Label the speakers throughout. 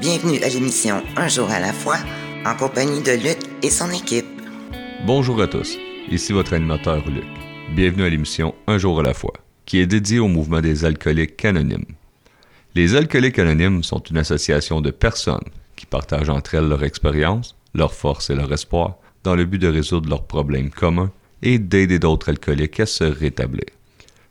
Speaker 1: Bienvenue à l'émission Un jour à la fois, en compagnie de Luc et son équipe.
Speaker 2: Bonjour à tous, ici votre animateur Luc. Bienvenue à l'émission Un jour à la fois, qui est dédiée au mouvement des alcooliques anonymes. Les alcooliques anonymes sont une association de personnes qui partagent entre elles leur expérience, leur force et leur espoir dans le but de résoudre leurs problèmes communs et d'aider d'autres alcooliques à se rétablir.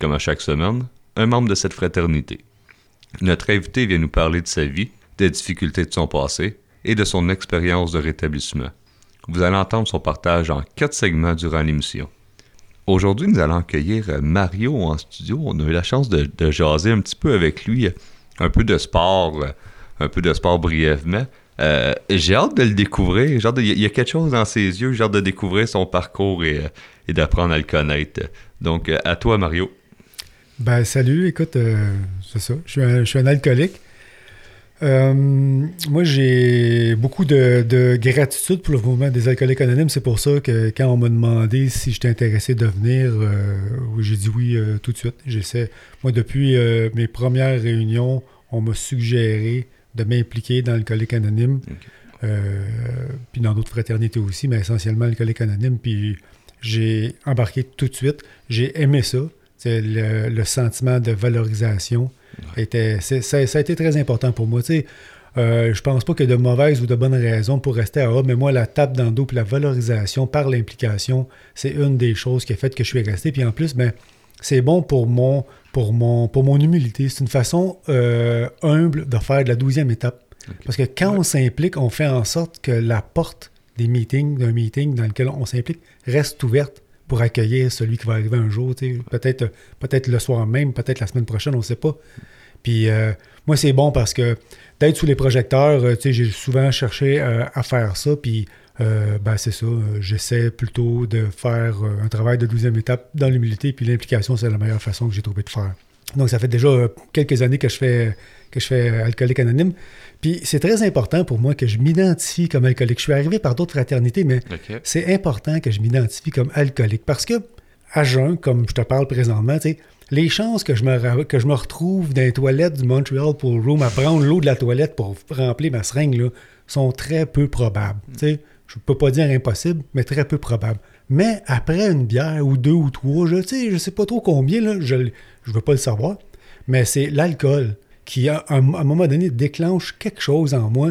Speaker 2: comme à chaque semaine, un membre de cette fraternité. Notre invité vient nous parler de sa vie, des difficultés de son passé et de son expérience de rétablissement. Vous allez entendre son partage en quatre segments durant l'émission. Aujourd'hui, nous allons accueillir Mario en studio. On a eu la chance de, jaser un petit peu avec lui, un peu de sport, un peu de sport brièvement. Euh, j'ai hâte de le découvrir. il y a quelque chose dans ses yeux. J'ai hâte de découvrir son parcours et, d'apprendre à le connaître. Donc, à toi, Mario.
Speaker 3: Ben, salut. Écoute, euh, c'est ça. Je suis, un, alcoolique. Euh, moi, j'ai beaucoup de, gratitude pour le mouvement des alcooliques anonymes. C'est pour ça que quand on m'a demandé si j'étais intéressé de venir, euh, j'ai dit oui euh, tout de suite. J'essaie. Moi, depuis mes premières réunions, on m'a suggéré de m'impliquer dans l'alcoolique anonyme. puis dans d'autres fraternités aussi, mais essentiellement l'alcoolique anonyme. Puis j'ai embarqué tout de suite. J'ai aimé ça. C'est le, sentiment de valorisation était, ça, a été très important pour moi. Tu euh, je pense pas qu'il y ait de mauvaises ou de bonnes raisons pour rester à A, mais moi, la tape dans le dos et la valorisation par l'implication, c'est une des choses qui a fait que je suis resté. Puis en plus, ben, c'est bon pour mon, pour mon, pour mon humilité. C'est une façon euh, humble de faire de la douzième étape. Parce que quand on s'implique, on fait en sorte que la porte des meetings, d'un meeting dans lequel on s'implique, reste ouverte pour accueillir celui qui va arriver un jour. Peut-être peut le soir même, peut-être la semaine prochaine, on ne sait pas. Puis euh, moi, c'est bon parce que d'être sous les projecteurs, euh, j'ai souvent cherché euh, à faire ça. Puis ben, c'est ça, j'essaie plutôt de faire un travail de douzième étape dans l'humilité. Puis l'implication, c'est la meilleure façon que j'ai trouvé de faire. Donc, ça fait déjà quelques années que je fais, que je fais alcoolique anonyme. Puis c'est très important pour moi que je m'identifie comme alcoolique. Je suis arrivé par d'autres fraternités, mais c'est important que je m'identifie comme alcoolique parce que à jeun, comme je te parle présentement, les chances que je, me, que je me retrouve dans les toilettes du Montreal pour Room à prendre l'eau de la toilette pour remplir ma seringue là, sont très peu probables. Je ne peux pas dire impossible, mais très peu probables. Mais après une bière ou deux ou trois, je ne sais pas trop combien, là, je ne veux pas le savoir, mais c'est l'alcool qui, à un, moment donné, déclenche quelque chose en moi,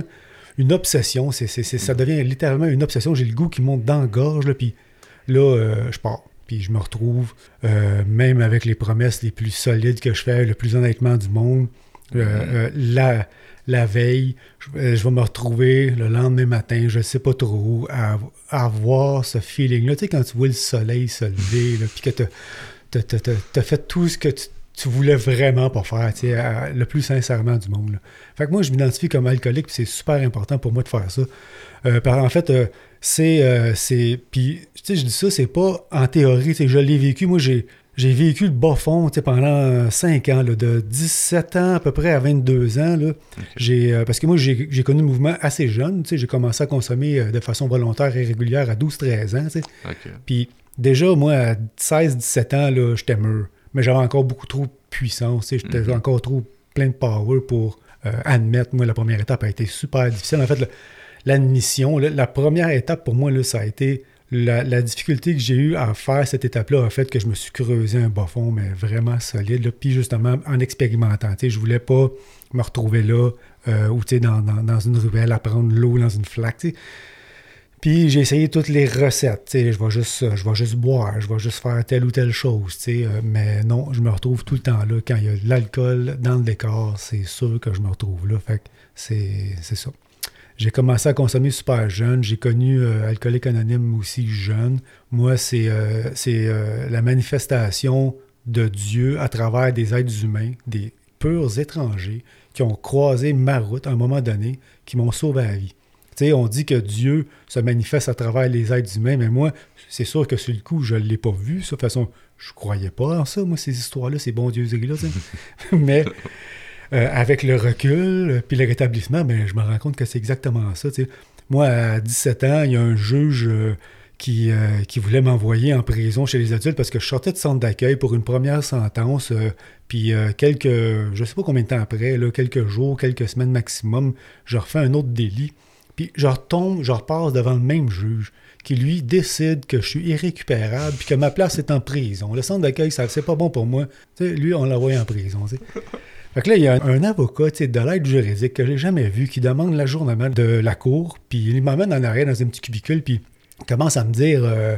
Speaker 3: une obsession. C'est, ça devient littéralement une obsession. J'ai le goût qui monte dans la gorge, là, puis là, euh, je pars. Puis je me retrouve, euh, même avec les promesses les plus solides que je fais, le plus honnêtement du monde, euh, la, la veille, je, vais me retrouver le lendemain matin, je ne sais pas trop, à, avoir ce feeling-là. Tu sais, quand tu vois le soleil se lever, puis que tu as fait tout ce que tu tu voulais vraiment pas faire, le plus sincèrement du monde. Fait que moi, je m'identifie comme alcoolique, puis c'est super important pour moi de faire ça. Euh, en fait, euh, c'est. Euh, c'est puis, tu sais, je dis ça, c'est pas en théorie, je l'ai vécu. Moi, j'ai. J'ai vécu le bas fond pendant 5 ans, de 17 ans à peu près à 22 ans. Là. parce que moi, j'ai connu le mouvement assez jeune. J'ai commencé à consommer de façon volontaire et régulière à 12-13 ans. Puis déjà, moi, à 16-17 ans, j'étais mûr mais j'avais encore beaucoup trop de puissance. J'étais mhm. encore trop plein de power pour euh, admettre. Moi, la première étape a été super difficile. En fait, l'admission, la première étape pour moi, là, ça a été la, difficulté que j'ai eue à faire cette étape-là a fait que je me suis creusé un bas fond, mais vraiment solide. Puis justement, en expérimentant. Je voulais pas me retrouver là euh, ou dans, dans, dans, une ruelle à prendre l'eau dans une flaque. Puis j'ai essayé toutes les recettes. Je vais juste je vais juste boire, je vais juste faire telle ou telle chose. Euh, mais non, je me retrouve tout le temps là. Quand il y a de l'alcool dans le décor, c'est sûr que je me retrouve là. Fait que c'est ça. J'ai commencé à consommer super jeune. J'ai connu euh, Alcoolique Anonyme aussi jeune. Moi, c'est euh, c'est la manifestation de Dieu à travers des êtres humains, des purs étrangers qui ont croisé ma route à un moment donné, qui m'ont sauvé la vie. On dit que Dieu se manifeste à travers les êtres humains, mais moi, c'est sûr que sur le coup, je ne l'ai pas vu. De toute façon, je croyais pas en ça, moi, ces histoires-là, ces bons dieux-là. mais euh, avec le recul, puis le rétablissement, ben, je me rends compte que c'est exactement ça. Moi, à 17 ans, il y a un juge euh, qui, euh, qui voulait m'envoyer en prison chez les adultes parce que je sortais de centre d'accueil pour une première sentence. puis quelques, je sais pas combien de temps après, là, quelques jours, quelques semaines maximum, je refais un autre délit. Puis je retombe, je repasse devant le même juge qui, lui, décide que je suis irrécupérable puis que ma place est en prison. Le centre d'accueil, ça c'est pas bon pour moi. lui, on l'envoie en prison. Fait que là, il y a un avocat de l'aide juridique que j'ai jamais vu qui demande l'ajournement de la cour, puis il m'amène en arrière dans un petit cubicule, puis il commence à me dire euh,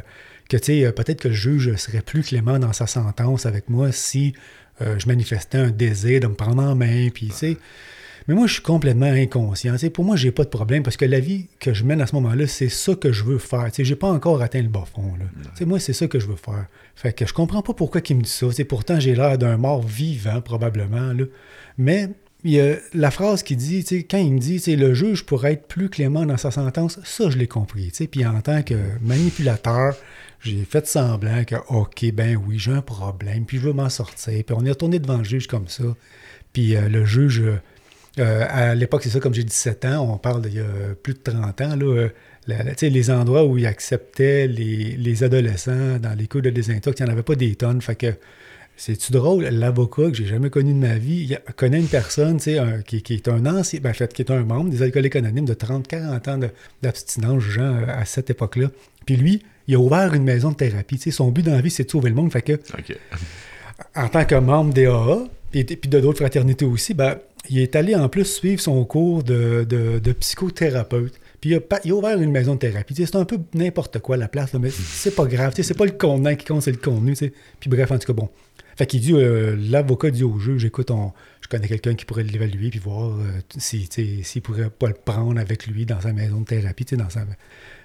Speaker 3: que peut-être que le juge serait plus clément dans sa sentence avec moi si euh, je manifestais un désir de me prendre en main, puis tu sais. Mais moi, je suis complètement inconscient. pour moi, j'ai pas de problème parce que la vie que je mène à ce moment-là, c'est ça que je veux faire. Je n'ai pas encore atteint le bas fond. Là. Moi, c'est ça que je veux faire. Fait que je comprends pas pourquoi il me dit ça. pourtant, j'ai l'air d'un mort vivant, probablement. Là. Mais il y a la phrase qui dit, quand il me dit le juge pourrait être plus clément dans sa sentence, ça, je l'ai compris. Puis en tant que manipulateur, j'ai fait semblant que, OK, ben oui, j'ai un problème, puis je veux m'en sortir. Puis on est retourné devant le juge comme ça. Puis euh, le juge euh, à l'époque, c'est ça, comme j'ai 17 ans, on parle d'il y a plus de 30 ans, là, euh, les endroits où ils acceptaient les, adolescents dans les cours de désintox, il n'y en avait pas des tonnes. Fait que c'est-tu drôle, l'avocat que j'ai jamais connu de ma vie, il connaît une personne qui, est un ancien, ben, fait, qui est un membre des alcooliques anonymes de 30-40 ans d'abstinence, genre, à cette époque-là. Puis lui, il a ouvert une maison de thérapie. son but dans la vie, c'est de sauver le monde. Fait que, en tant que membre des AA, et puis de d'autres fraternités aussi, ben, il est allé en plus suivre son cours de, psychothérapeute. Puis il a, ouvert une maison de thérapie. C'est un peu n'importe quoi la place, mais c'est pas grave. C'est pas le contenant qui compte, c'est le contenu. Puis bref, en tout cas, bon. Fait qu'il dit, euh, l'avocat dit au juge, écoute, je connais quelqu'un qui pourrait l'évaluer puis voir euh, s'il pourrait pas le prendre avec lui dans sa maison de thérapie, dans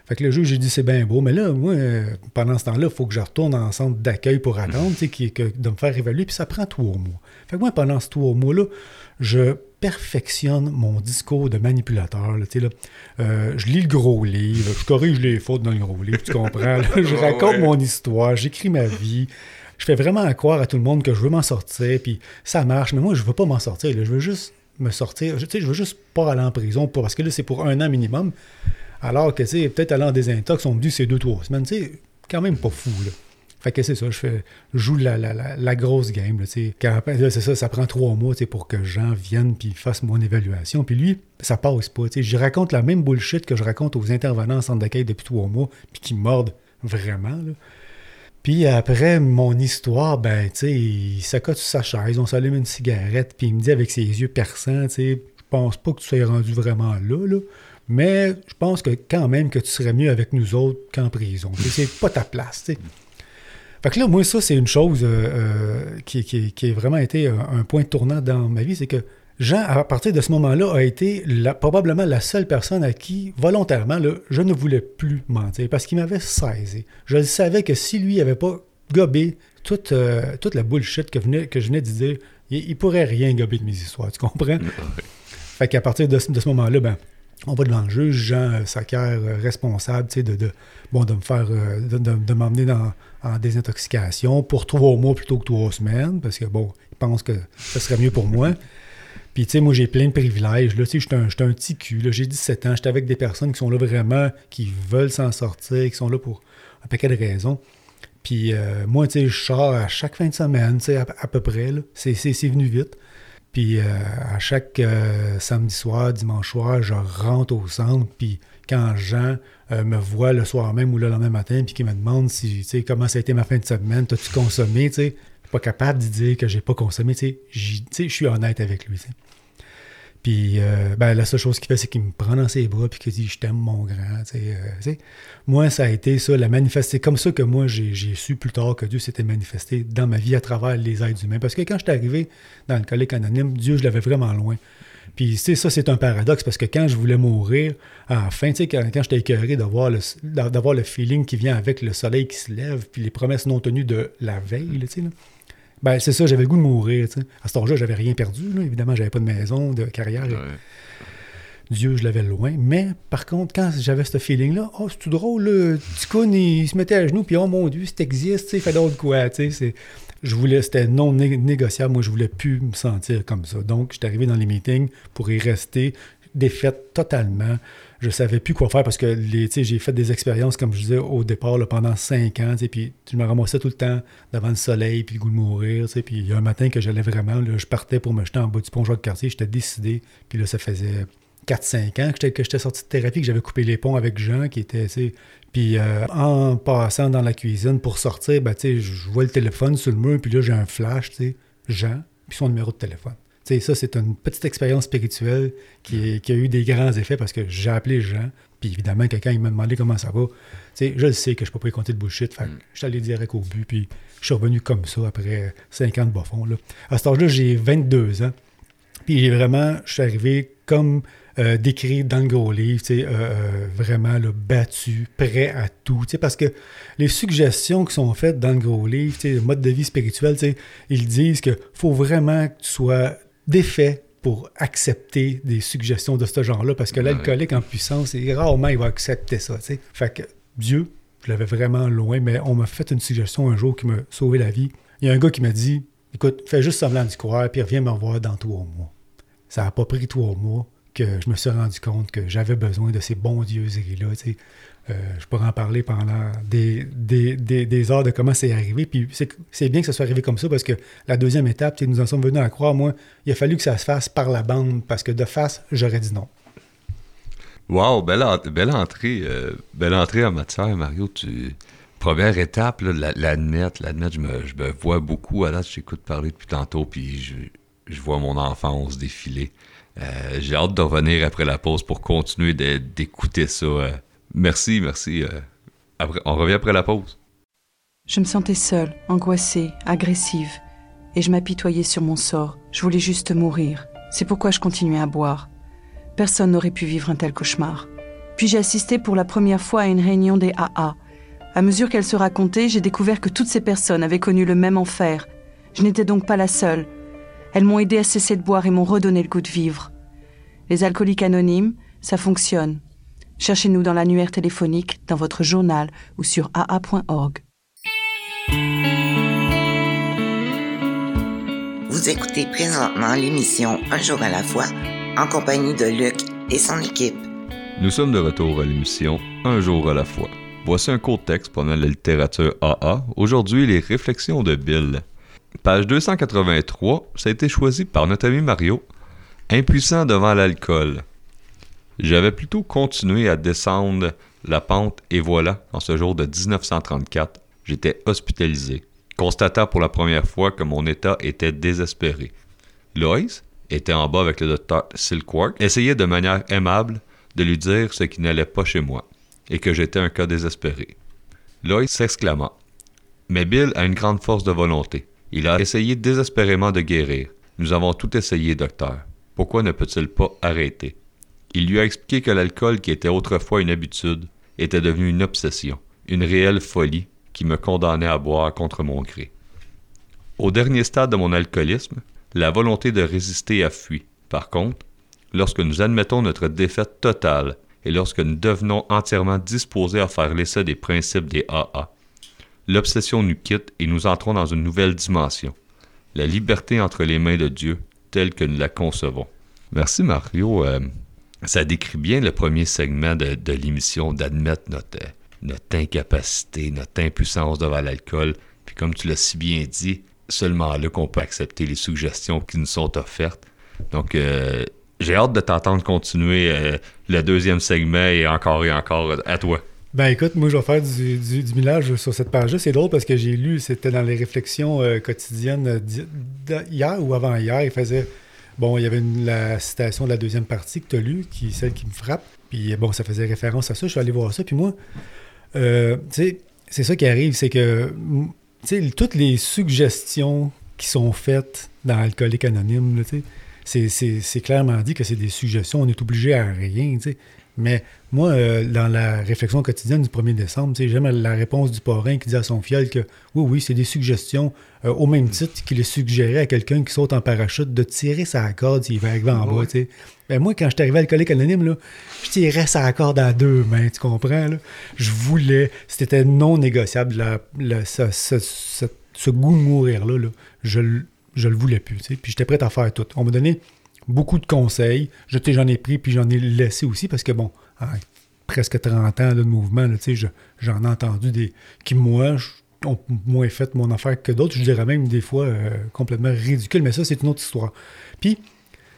Speaker 3: fait que le juge, j'ai dit, c'est bien beau, mais là, moi, euh, pendant ce temps-là, il faut que je retourne en centre d'accueil pour attendre, que, de me faire évaluer, puis ça prend trois mois. Fait que moi, pendant ces trois mois-là, je perfectionne mon discours de manipulateur. Là, là, euh, je lis le gros livre, je corrige les fautes dans le gros livre, tu comprends? je raconte mon histoire, j'écris ma vie. Je fais vraiment croire à tout le monde que je veux m'en sortir, puis ça marche, mais moi, je veux pas m'en sortir. je veux juste me sortir. Je, je veux juste pas aller en prison, parce que là, c'est pour un an minimum. Alors que, tu sais, peut-être aller en désintox, on me dit c'est deux, trois semaines. Tu sais, quand même pas fou, là. Fait que c'est ça, je, fais, joue la, la, grosse game. Là, c'est ça, ça prend trois mois pour que Jean vienne puis fasse mon évaluation. Puis lui, ça passe pas. Je raconte la même bullshit que je raconte aux intervenants en centre d'accueil depuis trois mois, puis qui mordent vraiment. Là. Puis après mon histoire, ben, tu sais, il s'accote sur sa chaise, on s'allume une cigarette, puis il me dit avec ses yeux perçants, tu sais, je pense pas que tu sois rendu vraiment là, là. Mais je pense que quand même que tu serais mieux avec nous autres qu'en prison. C'est pas ta place. T'sais. Fait que là, moi, ça, c'est une chose euh, euh, qui, qui, a vraiment été un, point tournant dans ma vie, c'est que Jean, à partir de ce moment-là, a été probablement la seule personne à qui, volontairement, je ne voulais plus mentir parce qu'il m'avait saisi. Je savais que si lui n'avait pas gobé toute, euh, toute la bullshit que, venait, que je venais de dire, il, ne pourrait rien gober de mes histoires, tu comprends? fait qu'à partir de, de ce moment-là, ben, on va devant le juge, Jean s'acquiert euh, responsable de, de, bon, de me faire euh, de, m'emmener en désintoxication pour trois mois plutôt que trois semaines, parce que bon, il pense que ce serait mieux pour moi. Puis, tu sais, moi, j'ai plein de privilèges. Là, tu sais, j'étais un, un, petit cul. J'ai 17 ans. J'étais avec des personnes qui sont là vraiment, qui veulent s'en sortir, qui sont là pour un paquet de raisons. Puis, euh, moi, tu sais, je sors à chaque fin de semaine, tu sais, à, peu près. C'est venu vite. Puis euh, à chaque euh, samedi soir, dimanche soir, je rentre au centre. Puis quand Jean euh, me voit le soir même ou le lendemain matin, puis qu'il me demande si, comment ça a été ma fin de semaine, t'as-tu consommé, tu sais, je suis pas capable de dire que j'ai pas consommé, je suis honnête avec lui, puis euh, ben, la seule chose qu'il fait, c'est qu'il me prend dans ses bras puis qu'il dit Je t'aime, mon grand. Euh, moi, ça a été ça, la manifester. comme ça que moi, j'ai su plus tard que Dieu s'était manifesté dans ma vie à travers les êtres humains. Parce que quand j'étais arrivé dans le collègue anonyme, Dieu, je l'avais vraiment loin. Puis, ça, c'est un paradoxe parce que quand je voulais mourir, à la fin, quand, quand j'étais écœuré d'avoir le, d'avoir le feeling qui vient avec le soleil qui se lève, puis les promesses non tenues de la veille, tu sais, Ben, c'est ça, j'avais le goût de mourir. tu sais. À cet âge-là, j'avais rien perdu. là. Évidemment, j'avais pas de maison, de carrière.
Speaker 2: Ouais.
Speaker 3: Dieu, je l'avais loin. Mais par contre, quand j'avais ce feeling-là, oh, c'est tout drôle, là. Ticoun, il, il se mettait à genoux, puis oh mon Dieu, c'est existe, tu sais, fait d'autres quoi, tu sais. Je voulais, c'était non né- négociable. Moi, je voulais plus me sentir comme ça. Donc, j'étais arrivé dans les meetings pour y rester, défaite totalement. Je savais plus quoi faire parce que j'ai fait des expériences, comme je disais au départ, pendant cinq ans, sais, puis je me ramassais tout le temps devant le soleil, puis le goût de mourir, puis il y a un matin que j'allais vraiment, je partais pour me jeter en bas du pont Jacques Cartier, j'étais décidé, puis là, ça faisait 4-5 ans que j'étais, sorti de thérapie, que j'avais coupé les ponts avec Jean, qui était, puis euh, en passant dans la cuisine pour sortir, ben, je vois le téléphone sur le mur, puis là, j'ai un flash, tu sais, Jean, puis son numéro de téléphone. Ça, c'est une petite expérience spirituelle qui, est- qui a eu des grands effets parce que j'ai appelé Jean, puis évidemment, quelqu'un, il m'a demandé comment ça va. Je le sais que je peux pas compter de bullshit, fait que je suis allé direct au but, puis je suis revenu comme ça après 5 ans de bas fond, là. À cet âge-là, j'ai 22 ans. Puis j'ai vraiment, je suis arrivé comme euh, décrit dans le gros livre, euh, euh, vraiment là, battu, prêt à tout. Parce que les suggestions qui sont faites dans le gros livre, le mode de vie spirituel, ils disent qu'il faut vraiment que tu sois défait pour accepter des suggestions de ce genre-là, parce que
Speaker 2: Ouais.
Speaker 3: l'alcoolique en puissance, rarement il va accepter ça. Fait que Dieu, je l'avais vraiment loin, mais on m'a fait une suggestion un jour qui m'a sauvé la vie. Il y a un gars qui m'a dit Écoute, fais juste semblant d'y croire, puis reviens me voir dans trois mois. Ça n'a pas pris trois mois que je me suis rendu compte que j'avais besoin de ces bons sais. Euh, je pourrais en parler pendant des, des, des- des heures de comment c'est arrivé. Puis c'est bien que ça soit arrivé comme ça parce que la deuxième étape, nous en sommes venus à croire. Moi, il a fallu que ça se fasse par la bande parce que de face, j'aurais dit non.
Speaker 2: Wow, belle, belle entrée, euh, belle entrée en matière, Mario. Tu... Première étape, là, la- l'admettre, l'admettre, je me, je me vois beaucoup. À date, j'écoute parler depuis tantôt, puis je, je vois mon enfance défiler. Euh, J'ai hâte de revenir après la pause pour continuer d'écouter ça. euh. Merci, merci. euh. On revient après la pause.
Speaker 4: Je me sentais seule, angoissée, agressive, et je m'apitoyais sur mon sort. Je voulais juste mourir. C'est pourquoi je continuais à boire. Personne n'aurait pu vivre un tel cauchemar. Puis j'ai assisté pour la première fois à une réunion des AA. À mesure qu'elle se racontait, j'ai découvert que toutes ces personnes avaient connu le même enfer. Je n'étais donc pas la seule. Elles m'ont aidé à cesser de boire et m'ont redonné le goût de vivre. Les alcooliques anonymes, ça fonctionne. Cherchez-nous dans l'annuaire téléphonique, dans votre journal ou sur aa.org.
Speaker 1: Vous écoutez présentement l'émission Un jour à la fois en compagnie de Luc et son équipe.
Speaker 2: Nous sommes de retour à l'émission Un jour à la fois. Voici un court texte pendant la littérature AA. Aujourd'hui, les réflexions de Bill. Page 283, ça a été choisi par notre ami Mario. Impuissant devant l'alcool. J'avais plutôt continué à descendre la pente et voilà, en ce jour de 1934, j'étais hospitalisé, constatant pour la première fois que mon état était désespéré. Loïs était en bas avec le docteur Silkworth, essayait de manière aimable de lui dire ce qui n'allait pas chez moi et que j'étais un cas désespéré. Loïs s'exclama. Mais Bill a une grande force de volonté. Il a essayé désespérément de guérir. Nous avons tout essayé, docteur. Pourquoi ne peut-il pas arrêter? Il lui a expliqué que l'alcool, qui était autrefois une habitude, était devenu une obsession, une réelle folie qui me condamnait à boire contre mon gré. Au dernier stade de mon alcoolisme, la volonté de résister a fui. Par contre, lorsque nous admettons notre défaite totale et lorsque nous devenons entièrement disposés à faire l'essai des principes des AA, l'obsession nous quitte et nous entrons dans une nouvelle dimension, la liberté entre les mains de Dieu telle que nous la concevons. Merci Mario. Euh, ça décrit bien le premier segment de, l'émission d'admettre notre, notre incapacité, notre impuissance devant l'alcool. Puis comme tu l'as si bien dit, seulement là qu'on peut accepter les suggestions qui nous sont offertes. Donc, euh, j'ai hâte de t'entendre continuer euh, le deuxième segment et encore et encore à toi.
Speaker 3: Ben écoute, moi je vais faire du, du, du millage sur cette page-là. C'est drôle parce que j'ai lu, c'était dans les réflexions euh, quotidiennes euh, d'hi- d'hier ou avant-hier. Il faisait. Bon, il y avait une- la citation de la deuxième partie que tu as lue, qui celle qui me frappe. Puis bon, ça faisait référence à ça. Je suis allé voir ça. Puis moi, euh, tu sais, c'est ça qui arrive, c'est que, toutes les suggestions qui sont faites dans Alcoolique Anonyme, c'est- clairement dit que c'est des suggestions. On est obligé à rien, tu sais. Mais moi, euh, dans la réflexion quotidienne du 1er décembre, j'aime la réponse du parrain qui dit à son fiel que oui, oui, c'est des suggestions euh, au même titre qu'il suggéré à quelqu'un qui saute en parachute de tirer sa corde s'il va arriver en bas. Ben, moi, quand je suis arrivé à l'alcoolique anonyme, là, je tirais sa corde à deux mains, tu comprends? Je voulais, c'était non négociable, ce, goût de mourir-là, là, je, je le voulais plus. Puis j'étais prêt à faire tout. On m'a donné beaucoup de conseils. J'en ai pris, puis j'en ai laissé aussi, parce que bon, presque 30 ans de mouvement, j'en ai entendu des qui, moi, ont moins fait mon affaire que d'autres. Je dirais même des fois euh, complètement ridicule, mais ça, c'est une autre histoire. Puis,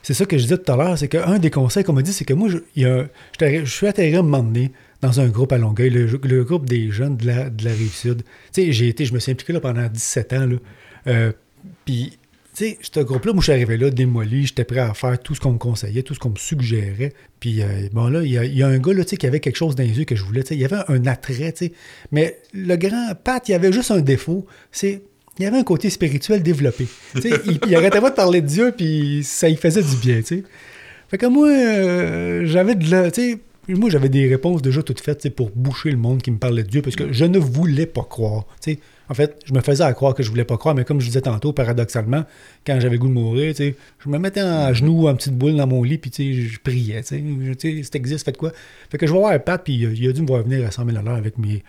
Speaker 3: c'est ça que je disais tout à l'heure, c'est qu'un des conseils qu'on m'a dit, c'est que moi, je, je, suis atterri à un dans un groupe à Longueuil, le, groupe des jeunes de la, de Rive-Sud. Tu j'ai été, je me suis impliqué là pendant 17 ans. Euh, puis tu sais, ce groupe-là, moi, je suis arrivé là, démoli, j'étais prêt à faire tout ce qu'on me conseillait, tout ce qu'on me suggérait. Puis, euh, bon, là, il y, a, un gars, là, tu sais, qui avait quelque chose dans les yeux que je voulais, tu sais, il y avait un attrait, tu sais. Mais le grand Pat, il avait juste un défaut, c'est il y avait un côté spirituel développé. Sais, il, arrêtait pas de parler de Dieu, puis ça y faisait du bien, tu sais. Fait que moi, euh, j'avais de la, tu sais, moi, j'avais des réponses déjà toutes faites pour boucher le monde qui me parlait de Dieu parce que je ne voulais pas croire. En fait, je me faisais à croire que je voulais pas croire, mais comme je disais tantôt, paradoxalement, quand j'avais goût de mourir, je me mettais en genoux, en petite boule dans mon lit, puis je priais. sais, c'est existe, faites quoi? Fait que je vais voir Pat, puis il a dû me voir venir à 100 000 avec mes,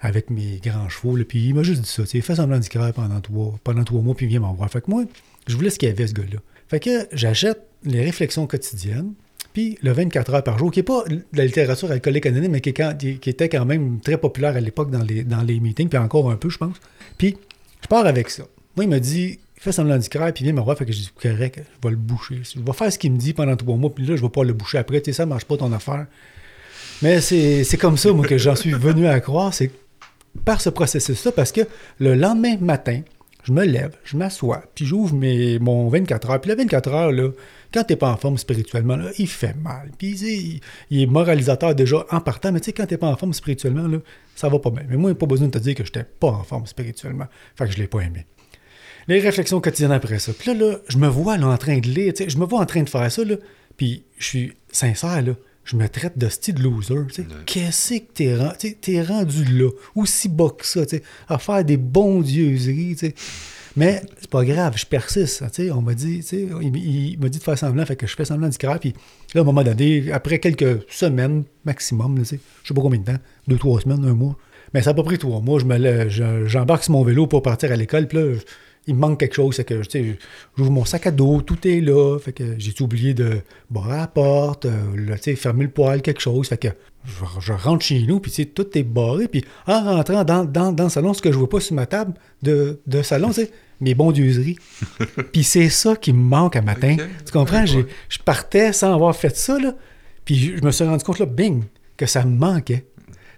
Speaker 3: avec mes grands chevaux. puis il m'a juste dit ça. Fais semblant d'y pendant trois, pendant trois mois, puis viens m'en voir. Fait que moi, je voulais ce qu'il y avait, ce gars-là. Fait que j'achète les réflexions quotidiennes. Puis le 24 heures par jour, qui n'est pas de la littérature alcoolique anonyme, mais qui, était quand même très populaire à l'époque dans les, meetings, puis encore un peu, je pense. Puis je pars avec ça. Moi, il m'a dit fais semblant d'y puis viens me voir. Fait que je dis correct, je vais le boucher. Je vais faire ce qu'il me dit pendant trois mois, puis là, je vais pas le boucher après. Tu sais, ça marche pas ton affaire. Mais c'est comme ça, moi, que j'en suis venu à croire. C'est par ce processus-là, parce que le lendemain matin, je me lève, je m'assois, puis j'ouvre mon 24 heures. Puis le 24 heures, là, quand t'es pas en forme spirituellement, là, il fait mal. Puis il, est moralisateur déjà en partant, mais tu sais, quand t'es pas en forme spirituellement, là, ça va pas bien. Mais moi, il n'y a pas besoin de te dire que j'étais pas en forme spirituellement. Fait que je l'ai pas aimé. Les réflexions quotidiennes après ça. Puis là, là, je me vois là, en train de lire, je me vois en train de faire ça, là, puis je suis sincère, là, je me traite de style loser. Qu'est-ce que t'es rendu, es rendu là, aussi bas que ça, à faire des bondieuseries. Mais c'est pas grave, je persiste. On m'a dit, il, m'a dit de faire semblant, fait que je fais semblant d'y croire. Puis là, à un moment donné, après quelques semaines maximum, je sais pas combien de temps, deux, trois semaines, un mois. Mais ça n'a pas pris trois mois. J'embarque sur mon vélo pour partir à l'école. Puis là, il me manque quelque chose. C'est que, j'ouvre mon sac à dos, tout est là. Fait que j'ai oublié de barrer la porte, euh, tu fermer le poêle, quelque chose. Fait que je, rentre chez nous, puis tout est barré. Puis en rentrant dans, dans, dans, le salon, ce que je vois pas sur ma table de, de salon, c'est mes bondieuseries. puis c'est ça qui me manque à matin. Tu comprends? Je partais sans avoir fait ça, là. Puis je me suis rendu compte, là, bing, que ça me manquait.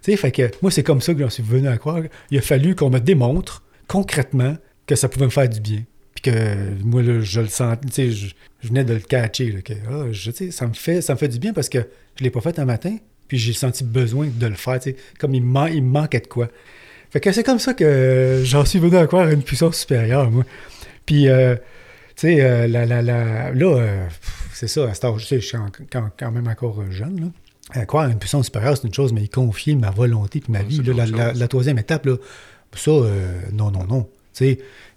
Speaker 3: Tu sais, fait que moi, c'est comme ça que j'en suis venu à croire. Il a fallu qu'on me démontre concrètement que ça pouvait me faire du bien. Puis que moi, je le sens, tu sais, je, venais de le catcher. que, ah, je, ça, me fait, ça me fait du bien parce que je ne l'ai pas fait un matin, puis j'ai senti besoin de le faire, tu sais, comme il me, il manquait de quoi. Fait que c'est comme ça que j'en suis venu à croire une puissance supérieure, moi. Puis, euh, tu sais, euh, la, la, la, là, euh, c'est ça, à cet âge, je suis quand, même encore jeune, là. À croire à une puissance supérieure, c'est une chose, mais y confier ma volonté puis ma vie, là, la, troisième étape, là, ça, non, non, non.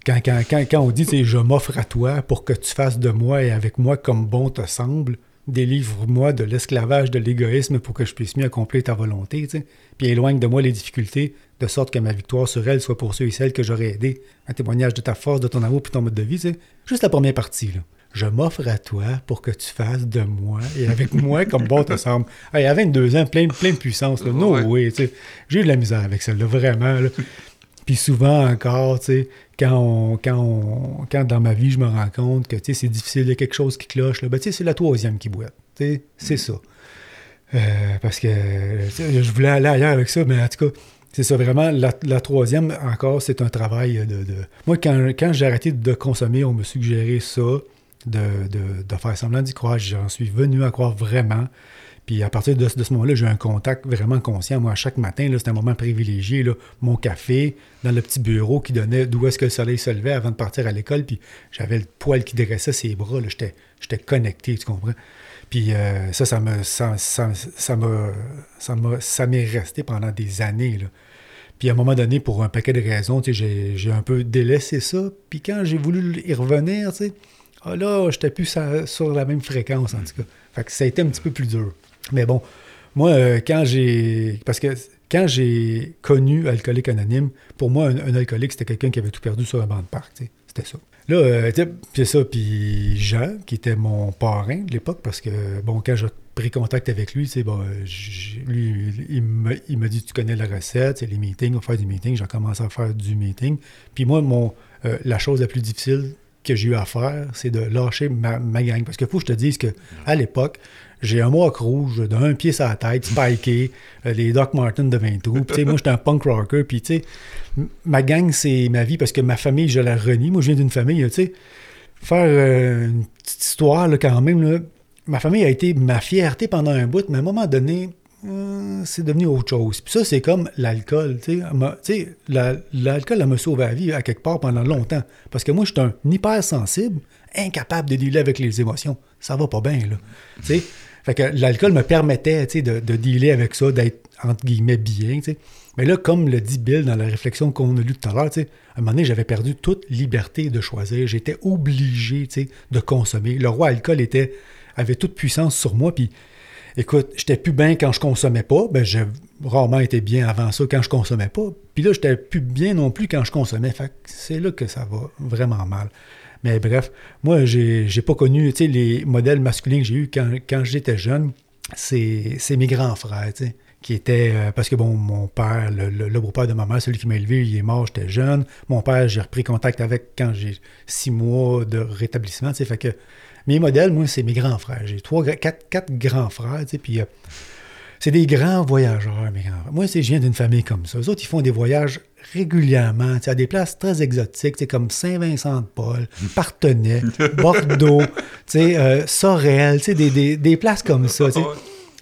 Speaker 3: Quand, quand, quand, quand, on dit je m'offre à toi pour que tu fasses de moi et avec moi comme bon te semble, délivre-moi de l'esclavage de l'égoïsme pour que je puisse mieux accomplir ta volonté, puis éloigne de moi les difficultés, de sorte que ma victoire sur elle soit pour ceux et celles que j'aurais aidés, un témoignage de ta force, de ton amour et ton mode de vie. T'sais. Juste la première partie. Là. Je m'offre à toi pour que tu fasses de moi et avec moi comme bon te semble. Hey, à 22 ans, plein, plein de puissance. Là. No way. J'ai eu de la misère avec ça, là, vraiment. Là. Puis souvent encore, tu sais, quand, quand, quand dans ma vie, je me rends compte que c'est difficile, il y a quelque chose qui cloche, là, ben, c'est la troisième qui boite. C'est mm. ça. Euh, parce que je voulais aller ailleurs avec ça, mais en tout cas, c'est ça vraiment. La, troisième, encore, c'est un travail de. Moi, quand, quand j'ai arrêté de consommer, on me suggérait ça, de, de, de faire semblant d'y croire. J'en suis venu à croire vraiment. Puis à partir de, ce moment-là, j'ai un contact vraiment conscient. Moi, chaque matin, c'était un moment privilégié. Mon café dans le petit bureau qui donnait d'où est-ce que le soleil se levait avant de partir à l'école. Puis j'avais le poil qui dressait ses bras. J'étais connecté, tu comprends? Puis euh, ça, ça me, ça, ça, ça, ça m'est resté pendant des années. Puis à un moment donné, pour un paquet de raisons, j'ai, j'ai un peu délaissé ça. Puis quand j'ai voulu y revenir, tu sais, ah là, j'étais plus sur la même fréquence, en tout cas. Fait que ça a été un petit peu plus dur. Mais bon, moi, euh, quand j'ai. Parce que quand j'ai connu Alcoolique Anonyme, pour moi, un, alcoolique, c'était quelqu'un qui avait tout perdu sur un banc de parc. C'était ça. Là, euh, c'est ça. Puis Jean, qui était mon parrain de l'époque, parce que, bon, quand j'ai pris contact avec lui, bon, lui, il m'a dit Tu connais la recette, les meetings, on va faire du. J'ai commencé à faire du meeting. Puis moi, mon, euh, la chose la plus difficile que j'ai eu à faire, c'est de lâcher ma, gang. Parce qu'il faut que je te dise qu'à l'époque, j'ai un mock rouge d'un pied sur la tête, spiké, euh, les Doc Martens de 20 trous. Puis, moi, j'étais un punk rocker. Puis, tu sais, ma gang, c'est ma vie parce que ma famille, je la renie. Moi, je viens d'une famille, tu sais, faire euh, une petite histoire, quand même, ma famille a été ma fierté pendant un bout, mais à un moment donné, euh, c'est devenu autre chose. Puis ça, c'est comme l'alcool. L'alcool, elle me sauvé la vie à quelque part pendant longtemps. Parce que moi, je suis un hypersensible, incapable de dealer avec les émotions. Ça va pas bien, là. Fait que l'alcool me permettait de, de dealer avec ça, d'être entre guillemets bien. Mais là, comme le dit Bill dans la réflexion qu'on a lue tout à l'heure, à un moment donné, j'avais perdu toute liberté de choisir. J'étais obligé de consommer. Le roi alcool était, avait toute puissance sur moi. Puis, écoute, j'étais plus bien quand je consommais pas. Ben, j'ai rarement été bien avant ça quand je consommais pas. Puis là, j'étais plus bien non plus quand je consommais. Fait c'est là que ça va vraiment mal. Mais bref, moi, j'ai, j'ai pas connu, tu les modèles masculins que j'ai eus quand, j'étais jeune, c'est, mes grands frères, tu sais, qui étaient, euh, parce que bon, mon père, le, beau-père de ma mère, celui qui m'a élevé, il est mort, j'étais jeune. Mon père, j'ai repris contact avec quand j'ai six mois de rétablissement, tu sais, fait que mes modèles, moi, c'est mes grands frères. J'ai trois, quatre, quatre grands frères, tu sais, puis... Euh, c'est des grands voyageurs, mes grands. Moi, je viens d'une famille comme ça. Les autres, ils font des voyages régulièrement, à des places très exotiques, comme Saint-Vincent-de-Paul, Partenay, Bordeaux, euh, Sorel, des, des, places comme ça.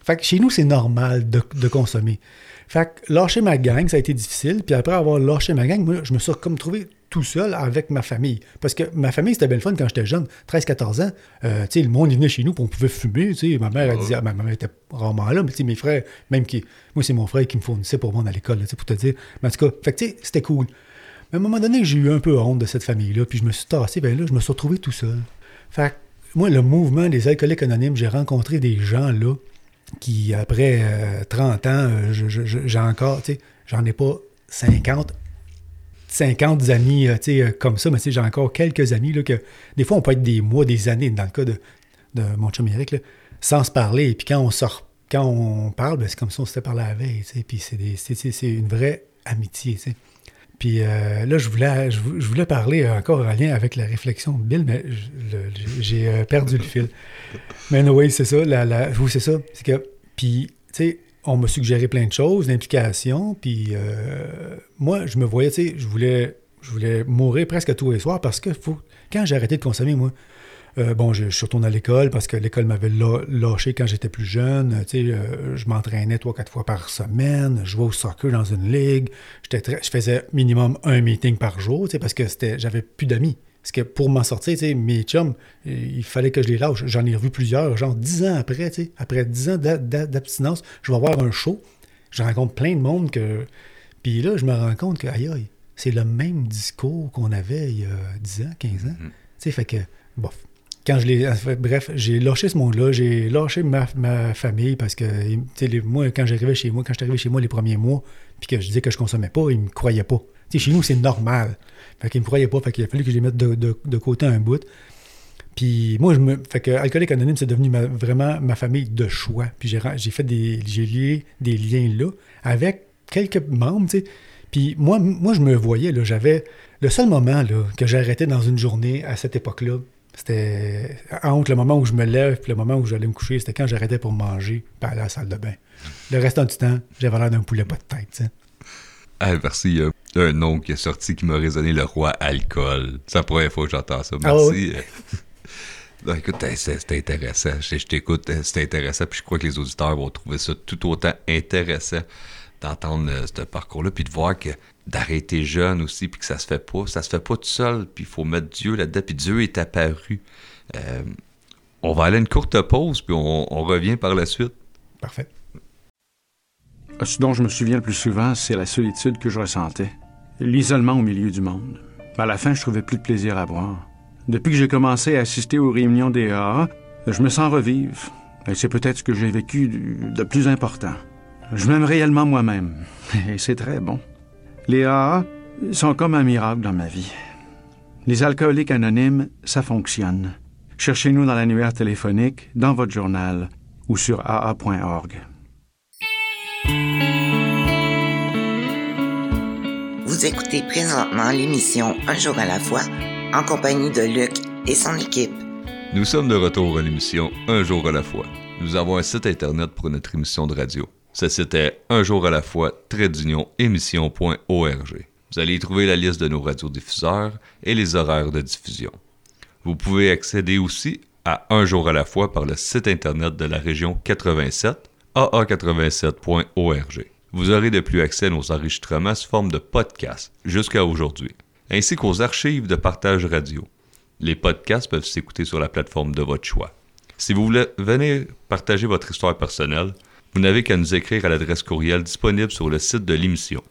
Speaker 3: Fait que chez nous, c'est normal de, de, consommer. Fait que lâcher ma gang, ça a été difficile. Puis après avoir lâché ma gang, moi, je me suis comme trouvé tout seul avec ma famille. Parce que ma famille, c'était belle fun quand j'étais jeune, 13-14 ans. Euh, le monde, il venait chez nous, puis on pouvait fumer. Ma mère, elle disait, ah, ma mère était rarement là, mais mes frères, même qui. Moi, c'est mon frère qui me fournissait pour moi à l'école, pour te dire. Mais en tout cas, fait c'était cool. Mais à un moment donné, j'ai eu un peu honte de cette famille-là, puis je me suis tassé, ben là, je me suis retrouvé tout seul. Fait moi, le mouvement des alcooliques anonymes, j'ai rencontré des gens là qui, après 30 euh, ans, euh, j'ai encore, tu sais, j'en ai pas 50, 50 amis euh, euh, comme ça, mais j'ai encore quelques amis là, que des fois on peut être des mois, des années, dans le cas de, de mon chum Eric, sans se parler. Et puis quand on sort, quand on parle, ben, c'est comme si on s'était parlé la veille. Puis c'est une vraie amitié. Puis euh, là, je voulais, je, voulais parler encore en lien avec la réflexion de Bill, mais j'ai perdu le fil. Mais oui, c'est ça. La, la, oui, c'est ça. C'est que, puis, tu sais, on m'a suggéré plein de choses, d'implications, puis euh, moi, je me voyais, tu sais, je voulais, je voulais mourir presque tous les soirs parce que quand j'ai arrêté de consommer, moi, euh, bon, je, suis retourné à l'école parce que l'école m'avait lâché quand j'étais plus jeune. Tu sais, euh, je m'entraînais trois, quatre fois par semaine. Je jouais au soccer dans une ligue. Je faisais minimum un meeting par jour, tu sais, parce que j'avais plus d'amis. Parce que pour m'en sortir, mes chums, il fallait que je les lâche. J'en ai revu plusieurs, genre dix ans après, après dix ans d'abstinence, je vais avoir un show. Je rencontre plein de monde que. Puis là, je me rends compte que, aïe, aïe, c'est le même discours qu'on avait il y a 10 ans, 15 ans. Mm-hmm. Tu sais, fait que, bof. Quand je l'ai. Bref, j'ai lâché ce monde-là, j'ai lâché ma, famille parce que, moi, quand j'arrivais chez moi, quand je arrivé chez moi les premiers mois, puis que je disais que je consommais pas, ils me croyaient pas. Chez nous, c'est normal. Fait qu'il me croyait pas, fait qu'il a fallu que je les mette de, côté un bout. Puis moi, je me. Fait que Alcoolique Anonyme, c'est devenu vraiment ma famille de choix. Puis j'ai fait des. J'ai lié des liens là avec quelques membres, tu sais. Puis moi, moi, je me voyais, là, j'avais. Le seul moment là, que j'arrêtais dans une journée à cette époque-là, c'était entre le moment où je me lève et le moment où j'allais me coucher, c'était quand j'arrêtais pour manger et aller à la salle de bain. Le restant du temps, j'avais l'air d'un poulet pas de tête, tu sais.
Speaker 2: Ah, merci. Il y a un nom qui est sorti qui m'a résonné, le roi alcool. C'est la première fois que j'entends ça. Ah merci. Ben, écoute, c'était intéressant. Je, t'écoute, euh, c'était intéressant. Puis je crois que les auditeurs vont trouver ça tout autant intéressant d'entendre euh, ce parcours-là, puis de voir que d'arrêter jeune aussi, puis que ça se fait pas. Ça se fait pas tout seul, puis il faut mettre Dieu là-dedans, puis Dieu est apparu. Euh, on va aller à une courte pause, puis on, revient par la suite.
Speaker 3: Parfait.
Speaker 5: Ce dont je me souviens le plus souvent, c'est la solitude que je ressentais. L'isolement au milieu du monde. À la fin, je trouvais plus de plaisir à boire. Depuis que j'ai commencé à assister aux réunions des AA, je me sens revivre. Et c'est peut-être ce que j'ai vécu de plus important. Je m'aime réellement moi-même. Et c'est très bon. Les AA sont comme un miracle dans ma vie. Les alcooliques anonymes, ça fonctionne. Cherchez-nous dans l'annuaire téléphonique, dans votre journal ou sur aa.org.
Speaker 1: Écoutez présentement l'émission Un jour à la fois en compagnie de Luc et son équipe.
Speaker 2: Nous sommes de retour à l'émission Un jour à la fois. Nous avons un site internet pour notre émission de radio. Ce site est un jour à la fois, émission.org. Vous allez y trouver la liste de nos radiodiffuseurs et les horaires de diffusion. Vous pouvez accéder aussi à Un jour à la fois par le site internet de la région 87, aa87.org. Vous aurez de plus accès à nos enregistrements sous forme de podcast jusqu'à aujourd'hui, ainsi qu'aux archives de partage radio. Les podcasts peuvent s'écouter sur la plateforme de votre choix. Si vous voulez venir partager votre histoire personnelle, vous n'avez qu'à nous écrire à l'adresse courriel disponible sur le site de l'émission.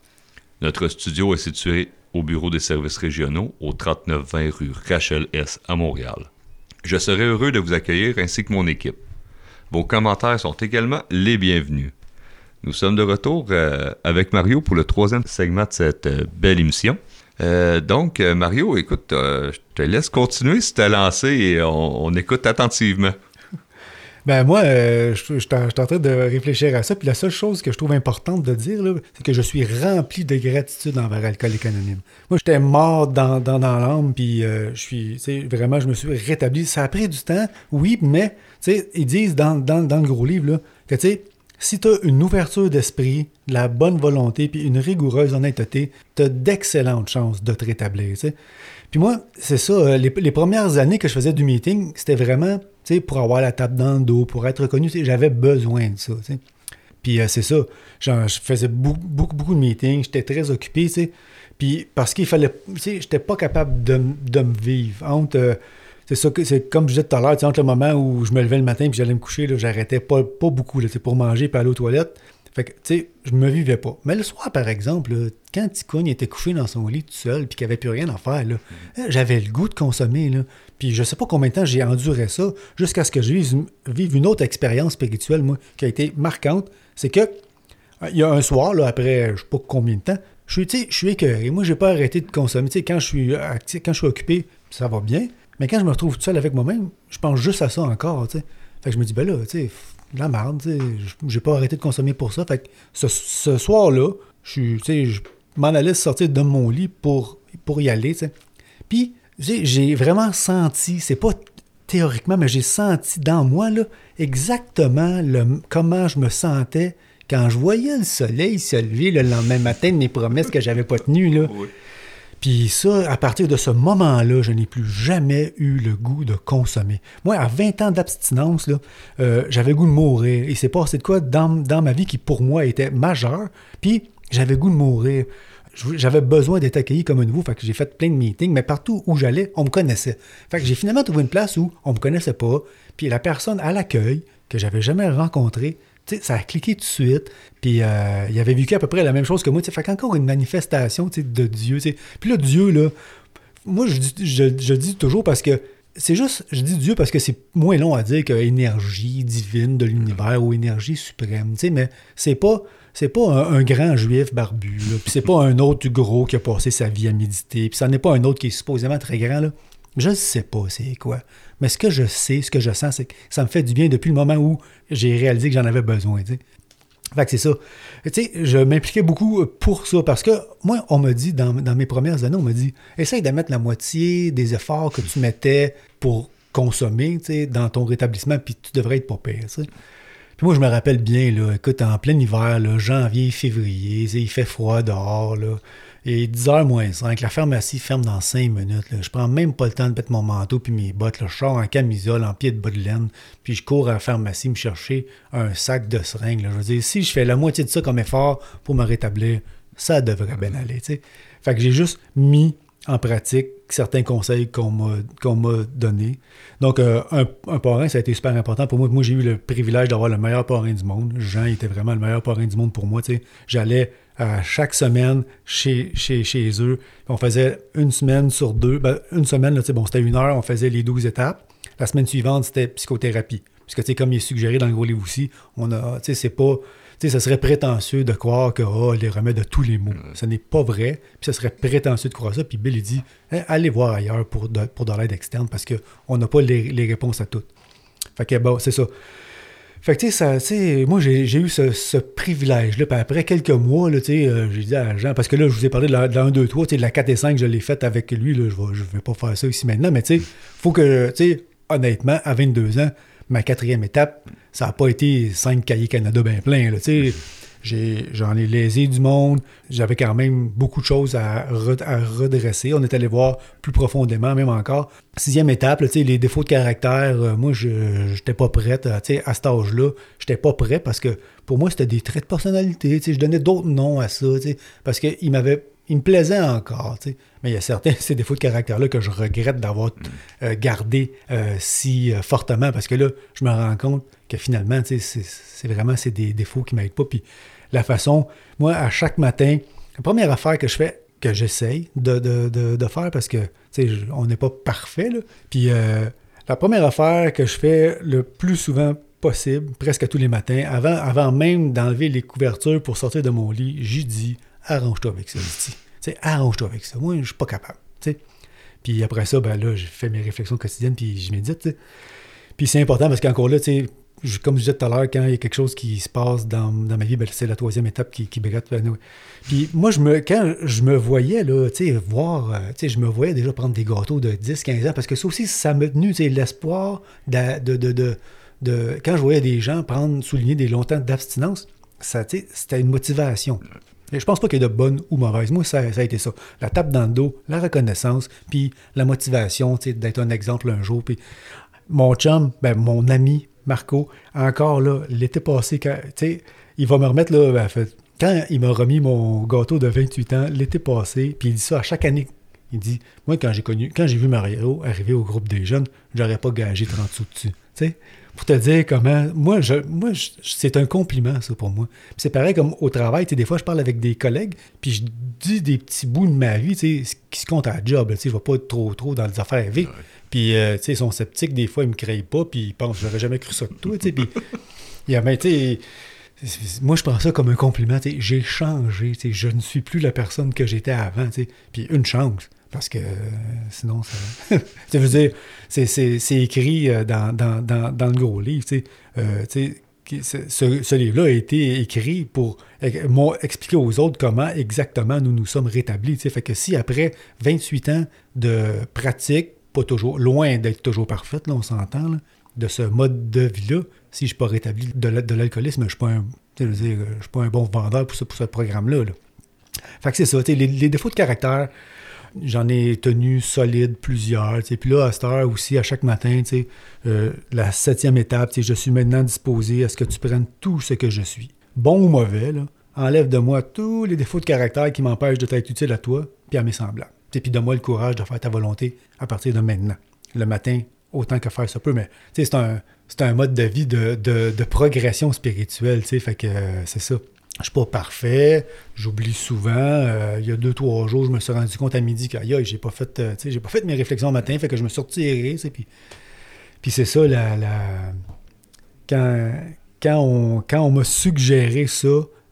Speaker 2: Notre studio est situé au bureau des services régionaux au 3920 rue Rachel S à Montréal. Je serai heureux de vous accueillir ainsi que mon équipe. Vos commentaires sont également les bienvenus. Nous sommes de retour euh, avec Mario pour le troisième segment de cette euh, belle émission. Euh, donc, Mario, écoute, je te laisse continuer si tu as lancé et on écoute attentivement.
Speaker 3: Ben moi, je, suis en train de réfléchir à ça. Puis la seule chose que je trouve importante de dire, c'est que je suis rempli de gratitude envers Alcoolique Anonyme. Moi, j'étais mort dans, dans, l'âme, puis je suis, vraiment, je me suis rétabli. Ça a pris du temps, oui, mais ils disent dans, le gros livre là, que tu sais, si tu as une ouverture d'esprit, de la bonne volonté, puis une rigoureuse honnêteté, tu as d'excellentes chances de te rétablir. Puis moi, c'est ça, euh, les, premières années que je faisais du meeting, c'était vraiment pour avoir la table dans le dos, pour être reconnu, j'avais besoin de ça. Puis euh, c'est ça, je faisais beaucoup, de meetings, j'étais très occupé, Puis parce qu'il fallait, tu sais, j'étais pas capable de, me vivre. Euh, c'est ça, c'est comme je disais tout à l'heure, entre le moment où je me levais le matin et j'allais me coucher, j'arrêtais pas, pas beaucoup, là, pour manger et aller aux toilettes. Fait que, tu sais, je me vivais pas. Mais le soir, par exemple, quand Ticogne était couché dans son lit tout seul puis qu'il avait plus rien à faire, là, mm. j'avais le goût de consommer, là. Puis je sais pas combien de temps j'ai enduré ça jusqu'à ce que je vive, une autre expérience spirituelle, moi, qui a été marquante. C'est que, il y a un soir, là, après je sais pas combien de temps, je suis, je suis écœuré. Moi, j'ai pas arrêté de consommer. sais, quand je suis actif, quand je suis occupé, ça va bien. Mais quand je me retrouve tout seul avec moi-même, je pense juste à ça encore, tu sais. Fait que je me dis, ben là, tu sais, la merde, j'ai pas arrêté de consommer pour ça. Fait que ce, soir-là, je m'en allais sortir de mon lit pour, pour y aller, Puis, j'ai vraiment senti, c'est pas théoriquement, mais j'ai senti dans moi, là, exactement le, comment je me sentais quand je voyais le soleil se lever le lendemain matin de mes promesses que j'avais pas tenues, là. Puis ça, à partir de ce moment-là, je n'ai plus jamais eu le goût de consommer. Moi, à 20 ans d'abstinence, euh, j'avais goût de mourir. Et c'est passé de quoi dans, ma vie qui, pour moi, était majeur. Puis j'avais goût de mourir. J'avais besoin d'être accueilli comme un nouveau. J'ai fait plein de meetings, mais partout où j'allais, on me connaissait. Fait j'ai finalement trouvé une place où on me connaissait pas. Puis la personne à l'accueil, que j'avais jamais rencontrée, ça a cliqué tout de suite. Puis euh, il avait vécu à peu près la même chose que moi. Fait qu'encore une manifestation de Dieu. Puis là, Dieu, là, moi, je, je, dis toujours parce que c'est juste, je dis Dieu parce que c'est moins long à dire que énergie divine de l'univers ou énergie suprême. Mais c'est pas. C'est pas un, grand juif barbu, puis c'est pas un autre gros qui a passé sa vie à méditer, puis ça n'est pas un autre qui est supposément très grand. Là. Je ne sais pas c'est quoi. Mais ce que je sais, ce que je sens, c'est que ça me fait du bien depuis le moment où j'ai réalisé que j'en avais besoin. Fait que c'est ça. Je m'impliquais beaucoup pour ça parce que moi, on m'a dit, dans, mes premières années, on m'a dit essaye de mettre la moitié des efforts que tu mettais pour consommer dans ton rétablissement, puis tu devrais être pas. Puis moi, je me rappelle bien, là, écoute, en plein hiver, janvier, février, il fait froid dehors, là, Et 10h moins 5, la pharmacie ferme dans 5 minutes. Là. Je prends même pas le temps de mettre mon manteau puis mes bottes. Là. Je sors en camisole, en pied de bas de laine, puis je cours à la pharmacie me chercher un sac de seringues. Je veux dire, si je fais la moitié de ça comme effort pour me rétablir, ça devrait bien aller. sais. Fait que j'ai juste mis en pratique certains conseils qu'on m'a donnés. Donc, euh, un, parrain, ça a été super important pour moi. Moi, j'ai eu le privilège d'avoir le meilleur parrain du monde. Jean était vraiment le meilleur parrain du monde pour moi. J'allais à chaque semaine chez, chez, chez eux. On faisait une semaine sur deux. Ben, une semaine, bon, c'était une heure, on faisait les 12 étapes. La semaine suivante, c'était psychothérapie. Puisque, comme il est suggéré dans le gros livre aussi, on a, c'est pas sais, ça serait prétentieux de croire que oh, les remèdes de tous les maux. Ce n'est pas vrai. Puis ça serait prétentieux de croire ça. Puis Bill, il dit hein, allez voir ailleurs pour de, pour de l'aide externe parce qu'on n'a pas les, les, réponses à toutes. Fait que bon, c'est ça. Fait que, tu sais, moi, j'ai eu ce, ce privilège-là. Puis après quelques mois, tu sais, euh, j'ai dit à Jean, parce que là, je vous ai parlé de la, 1, 2, 3, tu sais, de la 4 et 5, je l'ai faite avec lui. Là, je ne vais, je vais pas faire ça ici maintenant, mais tu sais, faut que, tu sais, honnêtement, à 22 ans, ma quatrième étape, ça n'a pas été cinq cahiers Canada bien pleins. J'en ai, lésé du monde. J'avais quand même beaucoup de choses à, redresser. On est allé voir plus profondément, même encore. Sixième étape, les défauts de caractère, euh, moi, je n'étais pas prête. à cet âge-là, je n'étais pas prêt parce que pour moi, c'était des traits de personnalité. Je donnais d'autres noms à ça parce qu'il m'avait il me plaisait encore, mais il y a certains ces défauts de caractère-là que je regrette d'avoir mm. euh, gardé euh, si euh, fortement, parce que là, je me rends compte que finalement, c'est vraiment c'est des défauts qui ne m'aident pas. Puis la façon, moi, à chaque matin, la première affaire que je fais, que j'essaye de, faire, parce que on n'est pas parfait, là. puis la première affaire que je fais le plus souvent possible, presque tous les matins, avant, avant même d'enlever les couvertures pour sortir de mon lit, j'y dis arrange-toi avec ça, arrange-toi avec ça. Moi, je suis pas capable. Puis après ça, ben là, je fais mes réflexions quotidiennes, puis je médite. Puis c'est important parce qu'encore là, comme je disais tout à l'heure, quand il y a quelque chose qui se passe dans, ma vie, ben, c'est la troisième étape qui, qui Puis moi, je me, quand je me voyais, là, tu voir, euh, je me voyais déjà prendre des gâteaux de 10, 15 ans, parce que ça aussi, ça m'a tenu, l'espoir de de, de, de, Quand je voyais des gens prendre, souligner des longtemps d'abstinence, ça, c'était une motivation. Et je pense pas qu'il y ait de bonne ou mauvaise. Moi, ça, a été ça. La tape dans le dos, la reconnaissance, puis la motivation d'être un exemple un jour. Puis mon chum, ben, mon ami Marco, encore là, l'été passé, quand, il va me remettre là, ben, quand il m'a remis mon gâteau de 28 ans l'été passé, puis il dit ça à chaque année. Il dit Moi, quand j'ai connu, quand j'ai vu Mario arriver au groupe des jeunes, j'aurais pas gagé 30 sous dessus. sais? Pour te dire comment. Moi, je, moi c'est un compliment, ça, pour moi. C'est pareil comme au travail. Des fois, je parle avec des collègues, puis je dis des petits bouts de ma vie qui se comptent à la job. Je ne vais pas être trop, trop dans les affaires vives. Puis, euh, ils sont sceptiques, des fois, ils me créent pas, puis ils pensent, j'aurais jamais cru ça de toi. Puis, il y a, ben, moi, je prends ça comme un compliment. J'ai changé. Je ne suis plus la personne que j'étais avant. Puis, une chance. Parce que euh, sinon, ça. dire, c'est écrit euh, dans, le gros livre. Euh, ce, ce livre-là a été écrit pour expliquer aux autres comment exactement nous nous sommes rétablis. Fait que si après 28 ans de pratique, pas toujours, loin d'être toujours parfaite, là, on s'entend, de ce mode de vie-là, si je ne suis pas rétabli de l'alcoolisme, je ne suis, pas un, bon vendeur pour ce, pour ce programme-là. Fait que c'est ça, les, défauts de caractère, J'en ai tenu solide plusieurs. Puis là, à cette heure aussi, à chaque matin, euh, la septième étape, je suis maintenant disposé à ce que tu prennes tout ce que je suis. Bon ou mauvais, enlève de moi tous les défauts de caractère qui m'empêchent de t'être utile à toi puis à mes semblables. Puis donne-moi le courage de faire ta volonté à partir de maintenant. Le matin, autant que faire ça peut, mais c'est un, mode de vie de, de progression spirituelle. Fait que euh, c'est ça. Je suis pas parfait, j'oublie souvent. Euh, il y a deux, trois jours, je me suis rendu compte à midi que j'ai pas fait euh, j'ai pas fait mes réflexions le matin, fait que je me suis retiré. Puis, puis c'est ça, la, quand, quand on, quand on m'a suggéré ça,